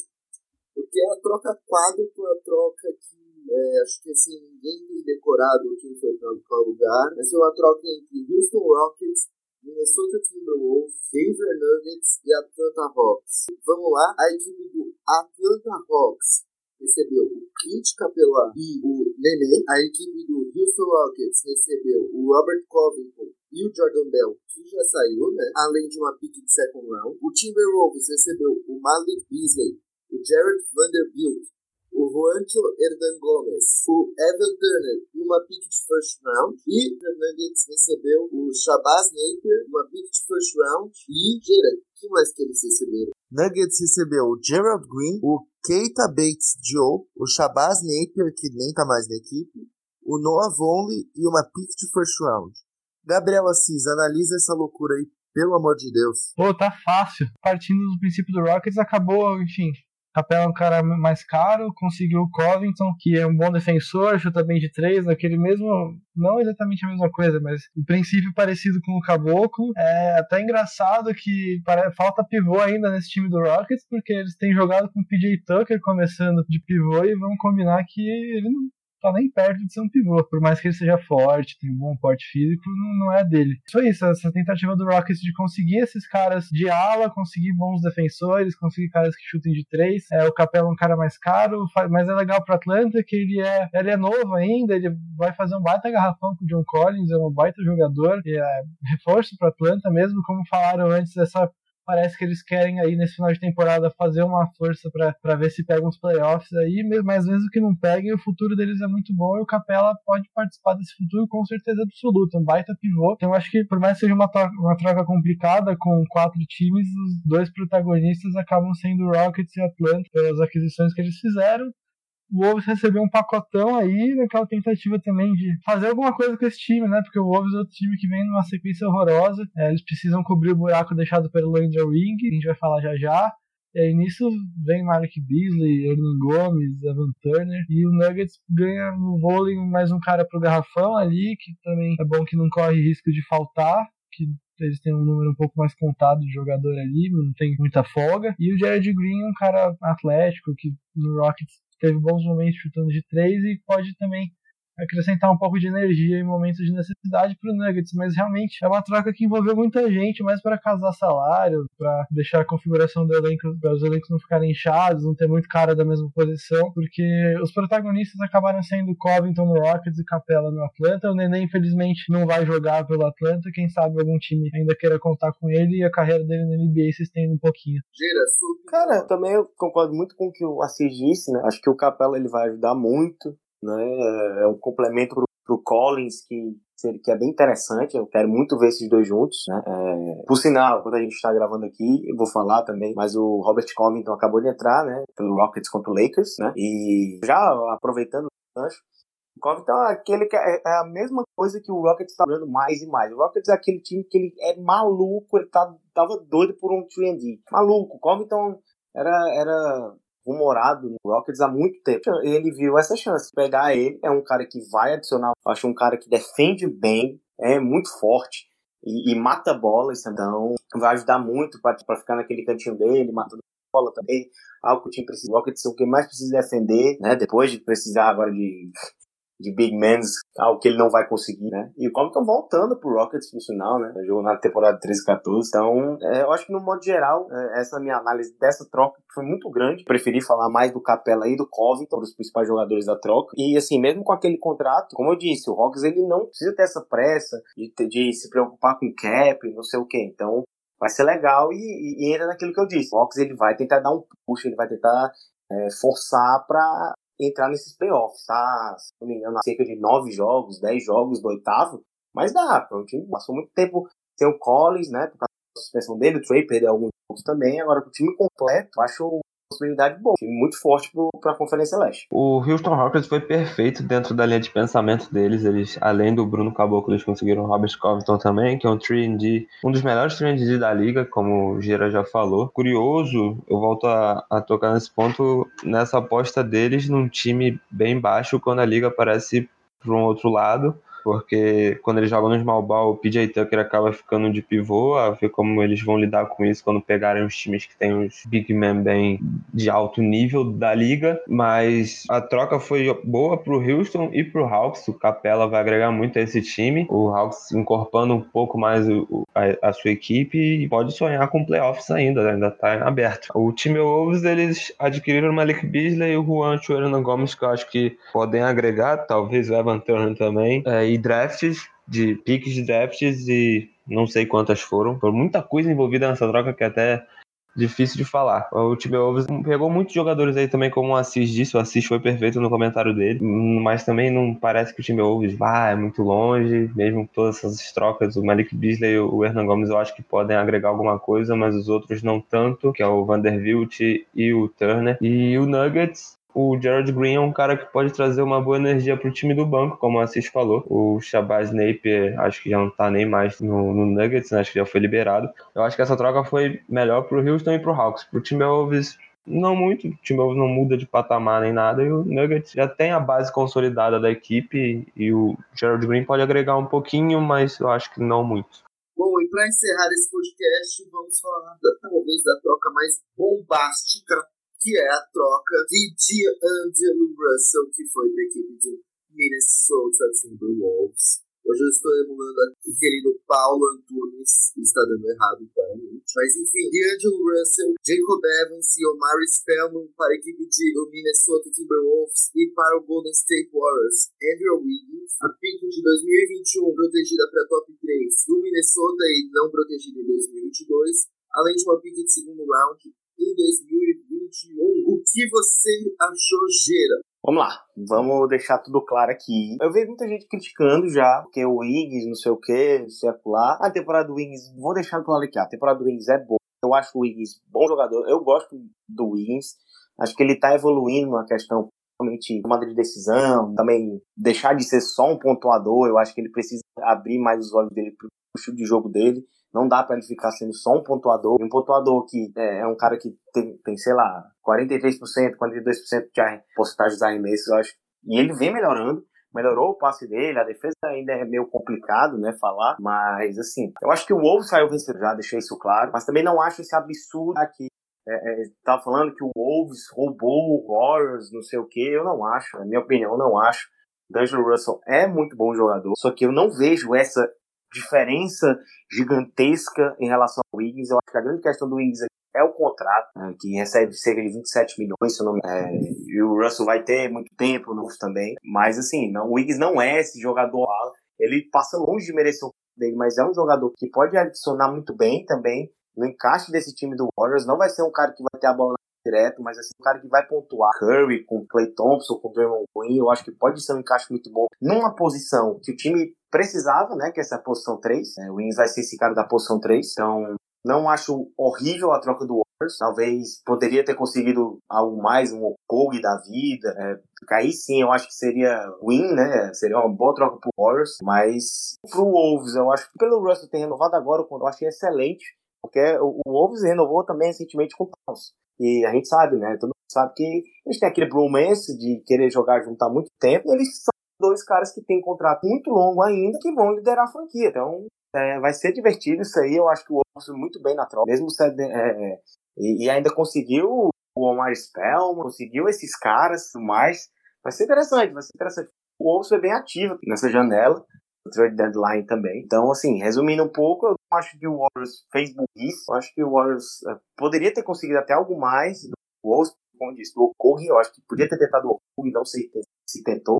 S2: porque é a troca quadro a troca que é, acho que assim, ninguém tem decorado quem foi para qual lugar. Essa é uma troca entre Houston Rockets, Minnesota Timberwolves, Denver Nuggets e Atlanta Hawks. Vamos lá, a equipe do Atlanta Hawks recebeu o Clint Capela e o Nenê. A equipe do Houston Rockets recebeu o Robert Covington e o Jordan Bell, que já saiu, né? Além de uma pick de second round. O Timberwolves recebeu o Malik Beasley, o Jared Vanderbilt, o Juancho Herdan Gomes, o Evan Turner e uma pick de first round. E o Nuggets recebeu o Shabazz Napier, uma pick de first round. E, Gera, o que mais que eles receberam? Nuggets recebeu o Gerald Green, o Keita Bates Joe, o Shabazz Napier, que nem tá mais na equipe, o Noah Vonley e uma pick de first round. Gabriel Assis, analisa essa loucura aí, pelo amor de Deus.
S4: Pô, tá fácil. Partindo do princípio do Rockets, acabou, enfim, Capela é um cara mais caro, conseguiu o Covington, que é um bom defensor, chuta bem de três, aquele mesmo, não exatamente a mesma coisa, mas o princípio parecido com o Caboclo. É até engraçado que falta pivô ainda nesse time do Rockets, porque eles têm jogado com o PJ Tucker começando de pivô e vão combinar que ele não tá nem perto de ser um pivô. Por mais que ele seja forte, tem um bom porte físico, não, não é dele. Foi isso, essa tentativa do Rockets de conseguir esses caras de ala, conseguir bons defensores, conseguir caras que chutem de três. É, o Capela é um cara mais caro, mas é legal pro Atlanta que ele é, ele é novo ainda, ele vai fazer um baita garrafão com o John Collins, é um baita jogador, e é reforço pro Atlanta mesmo, como falaram antes dessa parece que eles querem aí nesse final de temporada fazer uma força para ver se pegam os playoffs aí, mas mesmo que não peguem, o futuro deles é muito bom e o Capela pode participar desse futuro com certeza absoluta, um baita pivô. Então acho que por mais que seja uma, troca, uma troca complicada com quatro times, os dois protagonistas acabam sendo Rockets e Atlanta pelas aquisições que eles fizeram o Wolves recebeu um pacotão aí naquela tentativa também de fazer alguma coisa com esse time, né? Porque o Wolves é outro time que vem numa sequência horrorosa. É, eles precisam cobrir o buraco deixado pelo Andrew Wing, que a gente vai falar já já. E aí nisso vem Malik Beasley, Erling Gomes, Evan Turner. E o Nuggets ganha no vôlei mais um cara pro garrafão ali, que também é bom que não corre risco de faltar. Que eles têm um número um pouco mais contado de jogador ali, não tem muita folga. E o Jared Green é um cara atlético que no Rockets teve bons momentos chutando de três e pode também acrescentar um pouco de energia em momentos de necessidade para o Nuggets, mas realmente é uma troca que envolveu muita gente, mais para casar salário, para deixar a configuração do elenco, para os elencos não ficarem inchados, não ter muito cara da mesma posição, porque os protagonistas acabaram sendo Covington no Rockets e Capela no Atlanta. O Nenê, infelizmente, não vai jogar pelo Atlanta, quem sabe algum time ainda queira contar com ele e a carreira dele na NBA se estende um pouquinho.
S3: Gira, Cara, também eu concordo muito com o que o Assis disse, né? Acho que o Capela ele vai ajudar muito né? É um complemento pro, pro Collins que que é bem interessante, eu quero muito ver esses dois juntos, né? É, por sinal, quando a gente está gravando aqui, eu vou falar também, mas o Robert Covington acabou de entrar, né, pelo Rockets contra o Lakers, né? E já aproveitando o gancho, o Covington é aquele que é, é a mesma coisa que o Rockets está jogando mais e mais. O Rockets é aquele time que ele é maluco, ele tá, tava doido por um 3D. Maluco, o Covington era, era rumorado no Rockets há muito tempo. Ele viu essa chance. Pegar ele, é um cara que vai adicionar, acho um cara que defende bem, é muito forte e, e mata bolas, então vai ajudar muito para ficar naquele cantinho dele, matando bola também. Algo que o time precisa. O Rockets é o que mais precisa defender, né? Depois de precisar agora de de big mans, algo que ele não vai conseguir, né? E o Covington voltando pro Rockets no final, né? Jogou na temporada 13 14. Então, é, eu acho que no modo geral, é, essa minha análise dessa troca foi muito grande. Preferi falar mais do Capela e do Covington, dos principais jogadores da troca. E assim, mesmo com aquele contrato, como eu disse, o Rockets ele não precisa ter essa pressa de, de se preocupar com cap, não sei o que. Então, vai ser legal e, e, e, entra naquilo que eu disse. O Rockets ele vai tentar dar um push, ele vai tentar é, forçar para entrar nesses playoffs, tá? Se não me engano, cerca de nove jogos, dez jogos do oitavo, mas dá, o time passou muito tempo sem o Collins, né, por causa da suspensão dele, o Trey perdeu alguns jogos também, agora com o time completo, acho possibilidade boa. Muito forte para a Conferência Leste.
S5: O Houston Rockets foi perfeito dentro da linha de pensamento deles. Eles, além do Bruno Caboclo, eles conseguiram o Robert Covington também, que é um 3D, um dos melhores 3D da liga, como o Gira já falou. Curioso, eu volto a, a tocar nesse ponto, nessa aposta deles num time bem baixo, quando a liga parece para um outro lado porque quando eles jogam no small ball, o PJ Tucker acaba ficando de pivô, a ver como eles vão lidar com isso quando pegarem os times que têm os big men bem de alto nível da liga, mas a troca foi boa pro Houston e pro Hawks, o Capela vai agregar muito a esse time, o Hawks incorporando um pouco mais o, a, a, sua equipe e pode sonhar com playoffs ainda, né? ainda tá aberto. O time Wolves, eles adquiriram o Malik Beasley e o Juan Chuerano Gomes, que eu acho que podem agregar, talvez o Evan Turner também, é, e drafts, de piques de drafts e não sei quantas foram. Foi muita coisa envolvida nessa troca que é até difícil de falar. O Timberwolves pegou muitos jogadores aí também, como o Assis disse, o Assis foi perfeito no comentário dele, mas também não parece que o Timberwolves vá, é muito longe, mesmo com todas essas trocas, o Malik Beasley e o Hernan Gomes eu acho que podem agregar alguma coisa, mas os outros não tanto, que é o Vanderbilt e o Turner. E o Nuggets, o Gerald Green é um cara que pode trazer uma boa energia para o time do banco, como o Assis falou. O Shabazz Napier acho que já não está nem mais no, no, Nuggets, né? acho que já foi liberado. Eu acho que essa troca foi melhor para o Houston e para o Hawks. Para o Timberwolves, não muito, o Timberwolves não muda de patamar nem nada, e o Nuggets já tem a base consolidada da equipe, e o Gerald Green pode agregar um pouquinho, mas eu acho que não muito.
S2: Bom, e para encerrar esse podcast, vamos falar da, talvez da troca mais bombástica que é a troca de D'Angelo Russell, que foi da equipe do Minnesota Timberwolves. Hoje eu estou emulando o querido Paulo Antunes, está dando errado claramente. Mas enfim, D'Angelo Russell, Jacob Evans e Omari Spellman para a equipe de, Minnesota Timberwolves e para o Golden State Warriors, Andrew Wiggins, a pick de 2021 protegida para top 3 do Minnesota e não protegida em 2022, além de uma pick de segundo round em 2021. O que você achou, Gera?
S3: Vamos lá, vamos deixar tudo claro aqui. Eu vejo muita gente criticando já, porque o Wings, não sei o que, lá. A temporada do Wings, vou deixar claro aqui, a temporada do Wings é boa. Eu acho o Wiggins bom jogador, eu gosto do Wiggins. Acho que ele tá evoluindo numa questão realmente tomada de decisão, também deixar de ser só um pontuador. Eu acho que ele precisa abrir mais os olhos dele pro estilo de jogo dele. Não dá para ele ficar sendo só um pontuador. Um pontuador que é, é um cara que tem, tem, sei lá, 43%, 42% de porcentagem de arremessos, eu acho. E ele vem melhorando. Melhorou o passe dele, a defesa ainda é meio complicado, né, falar, mas assim, eu acho que o Wolves saiu vencedor, já deixei isso claro, mas também não acho esse absurdo aqui é, é, tava falando que o Wolves roubou o Warriors, não sei o que, eu não acho, na minha opinião, eu não acho. D'Angelo Russell é muito bom jogador, só que eu não vejo essa diferença gigantesca em relação ao Wiggins. Eu acho que a grande questão do Wiggins é o contrato, né, que recebe cerca de 27 milhões, se não me é, E o Russell vai ter muito tempo no também. Mas assim, não, o Wiggins não é esse jogador. Ele passa longe de merecer o dele, mas é um jogador que pode adicionar muito bem também no encaixe desse time do Warriors. Não vai ser um cara que vai ter a bola direto, mas assim, um cara que vai pontuar Curry com Clay Thompson, com Draymond Green, eu acho que pode ser um encaixe muito bom numa posição que o time precisava, né, que é essa posição 3. É, o Wings vai ser esse cara da posição 3, então não acho horrível a troca do Warriors. Talvez poderia ter conseguido algo mais, um Okog da vida. É, aí sim eu acho que seria win, né? Seria uma boa troca pro Warriors. Mas pro Wolves, eu acho que pelo Russell ter renovado agora, eu achei excelente. Porque o Wolves renovou também recentemente com o Towns. E a gente sabe, né? Todo mundo sabe que gente tem aquele bromance de querer jogar junto há muito tempo. E eles são dois caras que têm contrato muito longo ainda que vão liderar a franquia. Então é, vai ser divertido isso aí. Eu acho que o Wolves muito bem na troca. Mesmo sendo, é, é, e, e, ainda conseguiu o Omar Spellman, conseguiu esses caras mais. Vai ser interessante, vai ser interessante. o Wolves foi bem ativo nessa janela, o trade deadline também. Então, assim, resumindo um pouco, eu acho que o Warriors fez burrice. Eu acho que o Warriors uh, poderia ter conseguido até algo mais do Wolves, como disse, do Okogi. Eu acho que podia ter tentado o Okogi, não se, se tentou.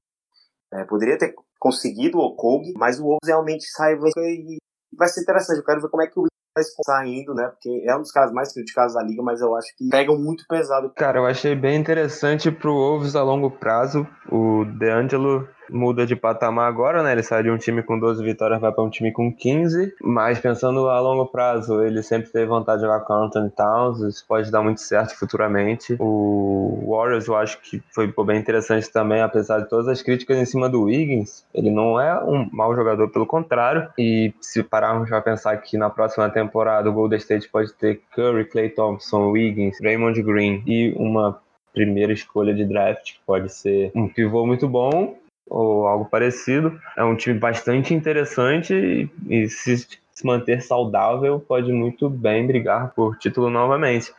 S3: É, poderia ter conseguido o Okogi, mas o Wolves realmente sai e vai ser interessante. Eu quero ver como é que o vai saindo, né? Porque é um dos casos mais criticados da liga, mas eu acho que pegam muito pesado.
S5: Cara, eu achei bem interessante pro Wolves a longo prazo. O DeAngelo muda de patamar agora, né? Ele sai de um time com 12 vitórias, vai para um time com 15. Mas pensando a longo prazo, ele sempre teve vontade de jogar com Anthony Towns, isso pode dar muito certo futuramente. O Warriors eu acho que foi bem interessante também, apesar de todas as críticas em cima do Wiggins. Ele não é um mau jogador, pelo contrário. E se pararmos para pensar que na próxima temporada o Golden State pode ter Curry, Clay Thompson, Wiggins, Raymond Green e uma primeira escolha de draft, que pode ser um pivô muito bom, ou algo parecido. É um time bastante interessante e, e se, se manter saudável pode muito bem brigar por título novamente.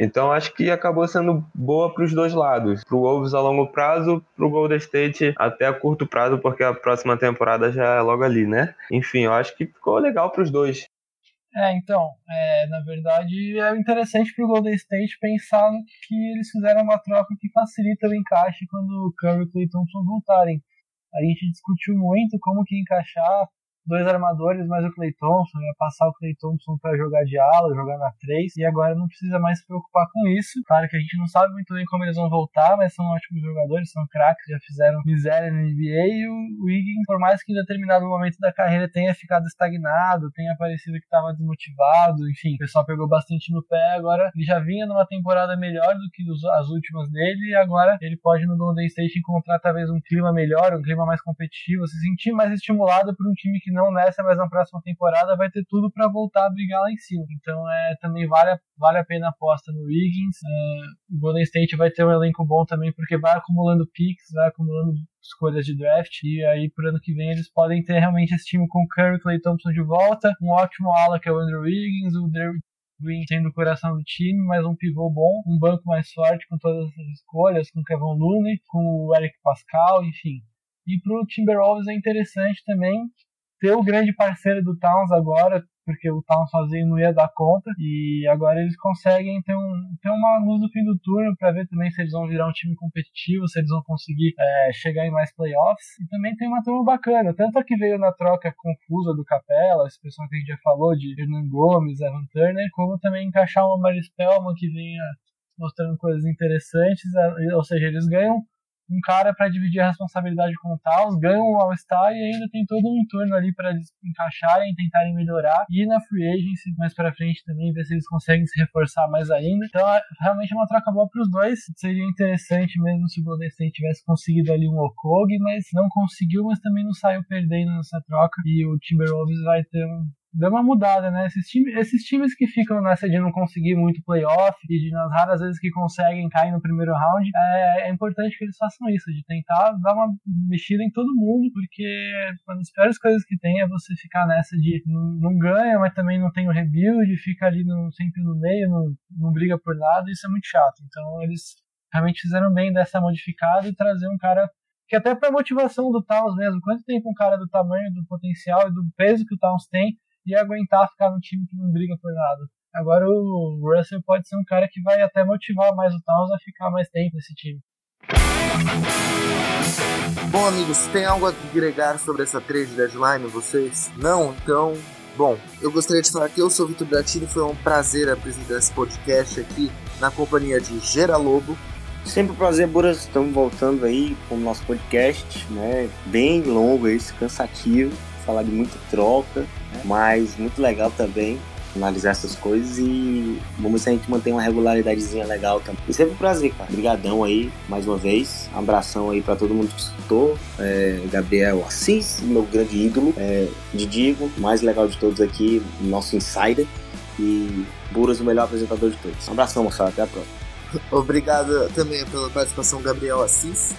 S5: Então acho que acabou sendo boa para os dois lados. Para o Wolves a longo prazo, para o Golden State até a curto prazo, porque a próxima temporada já é logo ali, né? Enfim, eu acho que ficou legal para os dois.
S4: É, então, é, na verdade é interessante para o Golden State pensar que eles fizeram uma troca que facilita o encaixe quando o Curry e o Clay Thompson voltarem. A gente discutiu muito como que encaixar dois armadores mais o Clay Thompson, ia passar o Clay Thompson para jogar de ala, jogar na 3, e agora não precisa mais se preocupar com isso. Claro que a gente não sabe muito bem como eles vão voltar, mas são ótimos jogadores, são craques, já fizeram miséria na NBA, e o Wiggins, por mais que em determinado momento da carreira tenha ficado estagnado, tenha parecido que estava desmotivado, enfim, o pessoal pegou bastante no pé, agora ele já vinha numa temporada melhor do que as últimas dele, e agora ele pode no Golden State encontrar talvez um clima melhor, um clima mais competitivo, se sentir mais estimulado por um time que não nessa, mas na próxima temporada vai ter tudo para voltar a brigar lá em cima. Então é também vale a, vale a pena a aposta no Wiggins. É, o Golden State vai ter um elenco bom também porque vai acumulando picks, vai acumulando escolhas de draft e aí pro ano que vem eles podem ter realmente esse time com Curry, Clay Thompson de volta, um ótimo ala que é o Andrew Wiggins, o Derrick Green sendo o coração do time, mas um pivô bom, um banco mais forte com todas as escolhas, com Kevin Looney, com o Eric Pascal, enfim. E pro Timberwolves é interessante também ter o grande parceiro do Towns agora, porque o Towns sozinho não ia dar conta, e agora eles conseguem ter, um, ter uma luz no fim do turno para ver também se eles vão virar um time competitivo, se eles vão conseguir é, chegar em mais playoffs. E também tem uma turma bacana, tanto a que veio na troca confusa do Capela, esse pessoal que a gente já falou, de Hernan Gomes, Evan Turner, como também encaixar uma Mary Spellman que venha mostrando coisas interessantes, ou seja, eles ganham um cara para dividir a responsabilidade com o Taos, ganham um All-Star e ainda tem todo um entorno ali para eles encaixarem, tentarem melhorar e na free agency mais para frente também ver se eles conseguem se reforçar mais ainda. Então, é, realmente é uma troca boa para os dois. Seria interessante mesmo se o Golden State tivesse conseguido ali um Okog, mas não conseguiu, mas também não saiu perdendo nessa troca e o Timberwolves vai ter um deu uma mudada, né? Esses times, esses times que ficam nessa de não conseguir muito playoff e de nas raras vezes que conseguem cair no primeiro round, é, é, importante que eles façam isso, de tentar dar uma mexida em todo mundo, porque uma das piores coisas que tem é você ficar nessa de não, não ganha, mas também não tem o rebuild, fica ali no, sempre no meio, não, não briga por nada, isso é muito chato. Então eles realmente fizeram bem dessa modificada e trazer um cara que até para motivação do Towns mesmo, quanto tempo um cara do tamanho, do potencial e do peso que o Towns tem e aguentar ficar no time que não briga por nada. Agora o Russell pode ser um cara que vai até motivar mais o Towns a ficar mais tempo nesse time.
S2: Bom, amigos, tem algo a agregar sobre essa trade deadline, vocês? Não? Então, bom, eu gostaria de falar que eu sou o Vitor Gatini, foi um prazer apresentar esse podcast aqui na companhia de Gera Lobo.
S3: Sempre um prazer, Buras, estamos voltando aí com o nosso podcast, né, bem longo esse, cansativo, falar de muita troca, mas muito legal também analisar essas coisas e vamos ver se a gente mantém uma regularidadezinha legal também. E sempre um prazer, cara. Obrigadão aí, mais uma vez. Um abração aí para todo mundo que escutou. É, Gabriel Assis, meu grande ídolo. É, Didigo, mais legal de todos aqui, nosso insider. E Buras, o melhor apresentador de todos. Um abração, moçada. Até a próxima.
S2: Obrigado também pela participação, Gabriel Assis.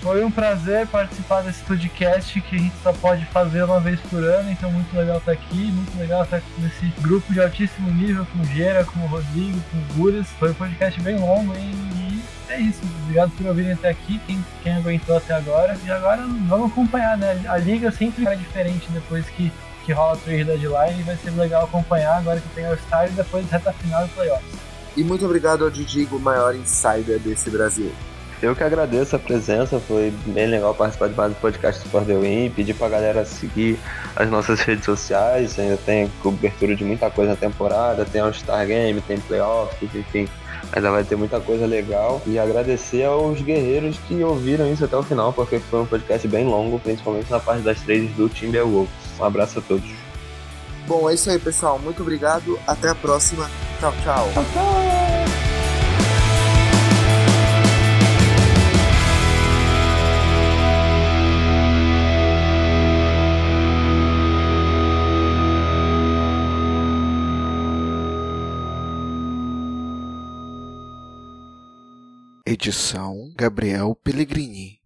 S4: Foi um prazer participar desse podcast que a gente só pode fazer uma vez por ano, então muito legal estar aqui, muito legal estar nesse grupo de altíssimo nível com o Gera, com o Rodrigo, com o Guras. Foi um podcast bem longo e é isso. Obrigado por ouvirem até aqui, quem, quem aguentou até agora. E agora vamos acompanhar, né? A liga sempre é diferente depois que, que rola o trade deadline e vai ser legal acompanhar agora que tem o Star e depois reta final e playoffs.
S2: E muito obrigado ao Didigo, maior insider desse Brasil.
S5: Eu que agradeço a presença, foi bem legal participar de mais do podcast Sport The Win, pedir pra galera seguir as nossas redes sociais, ainda tem cobertura de muita coisa na temporada, tem All-Star Game, tem Playoffs, enfim, ainda vai ter muita coisa legal. E agradecer aos guerreiros que ouviram isso até o final, porque foi um podcast bem longo, principalmente na parte das trades do Timberwolves. Um abraço a todos.
S2: Bom, é isso aí, pessoal. Muito obrigado. Até a próxima. Tchau, tchau.
S4: Tchau, tchau!
S6: Edição Gabriel Pellegrini.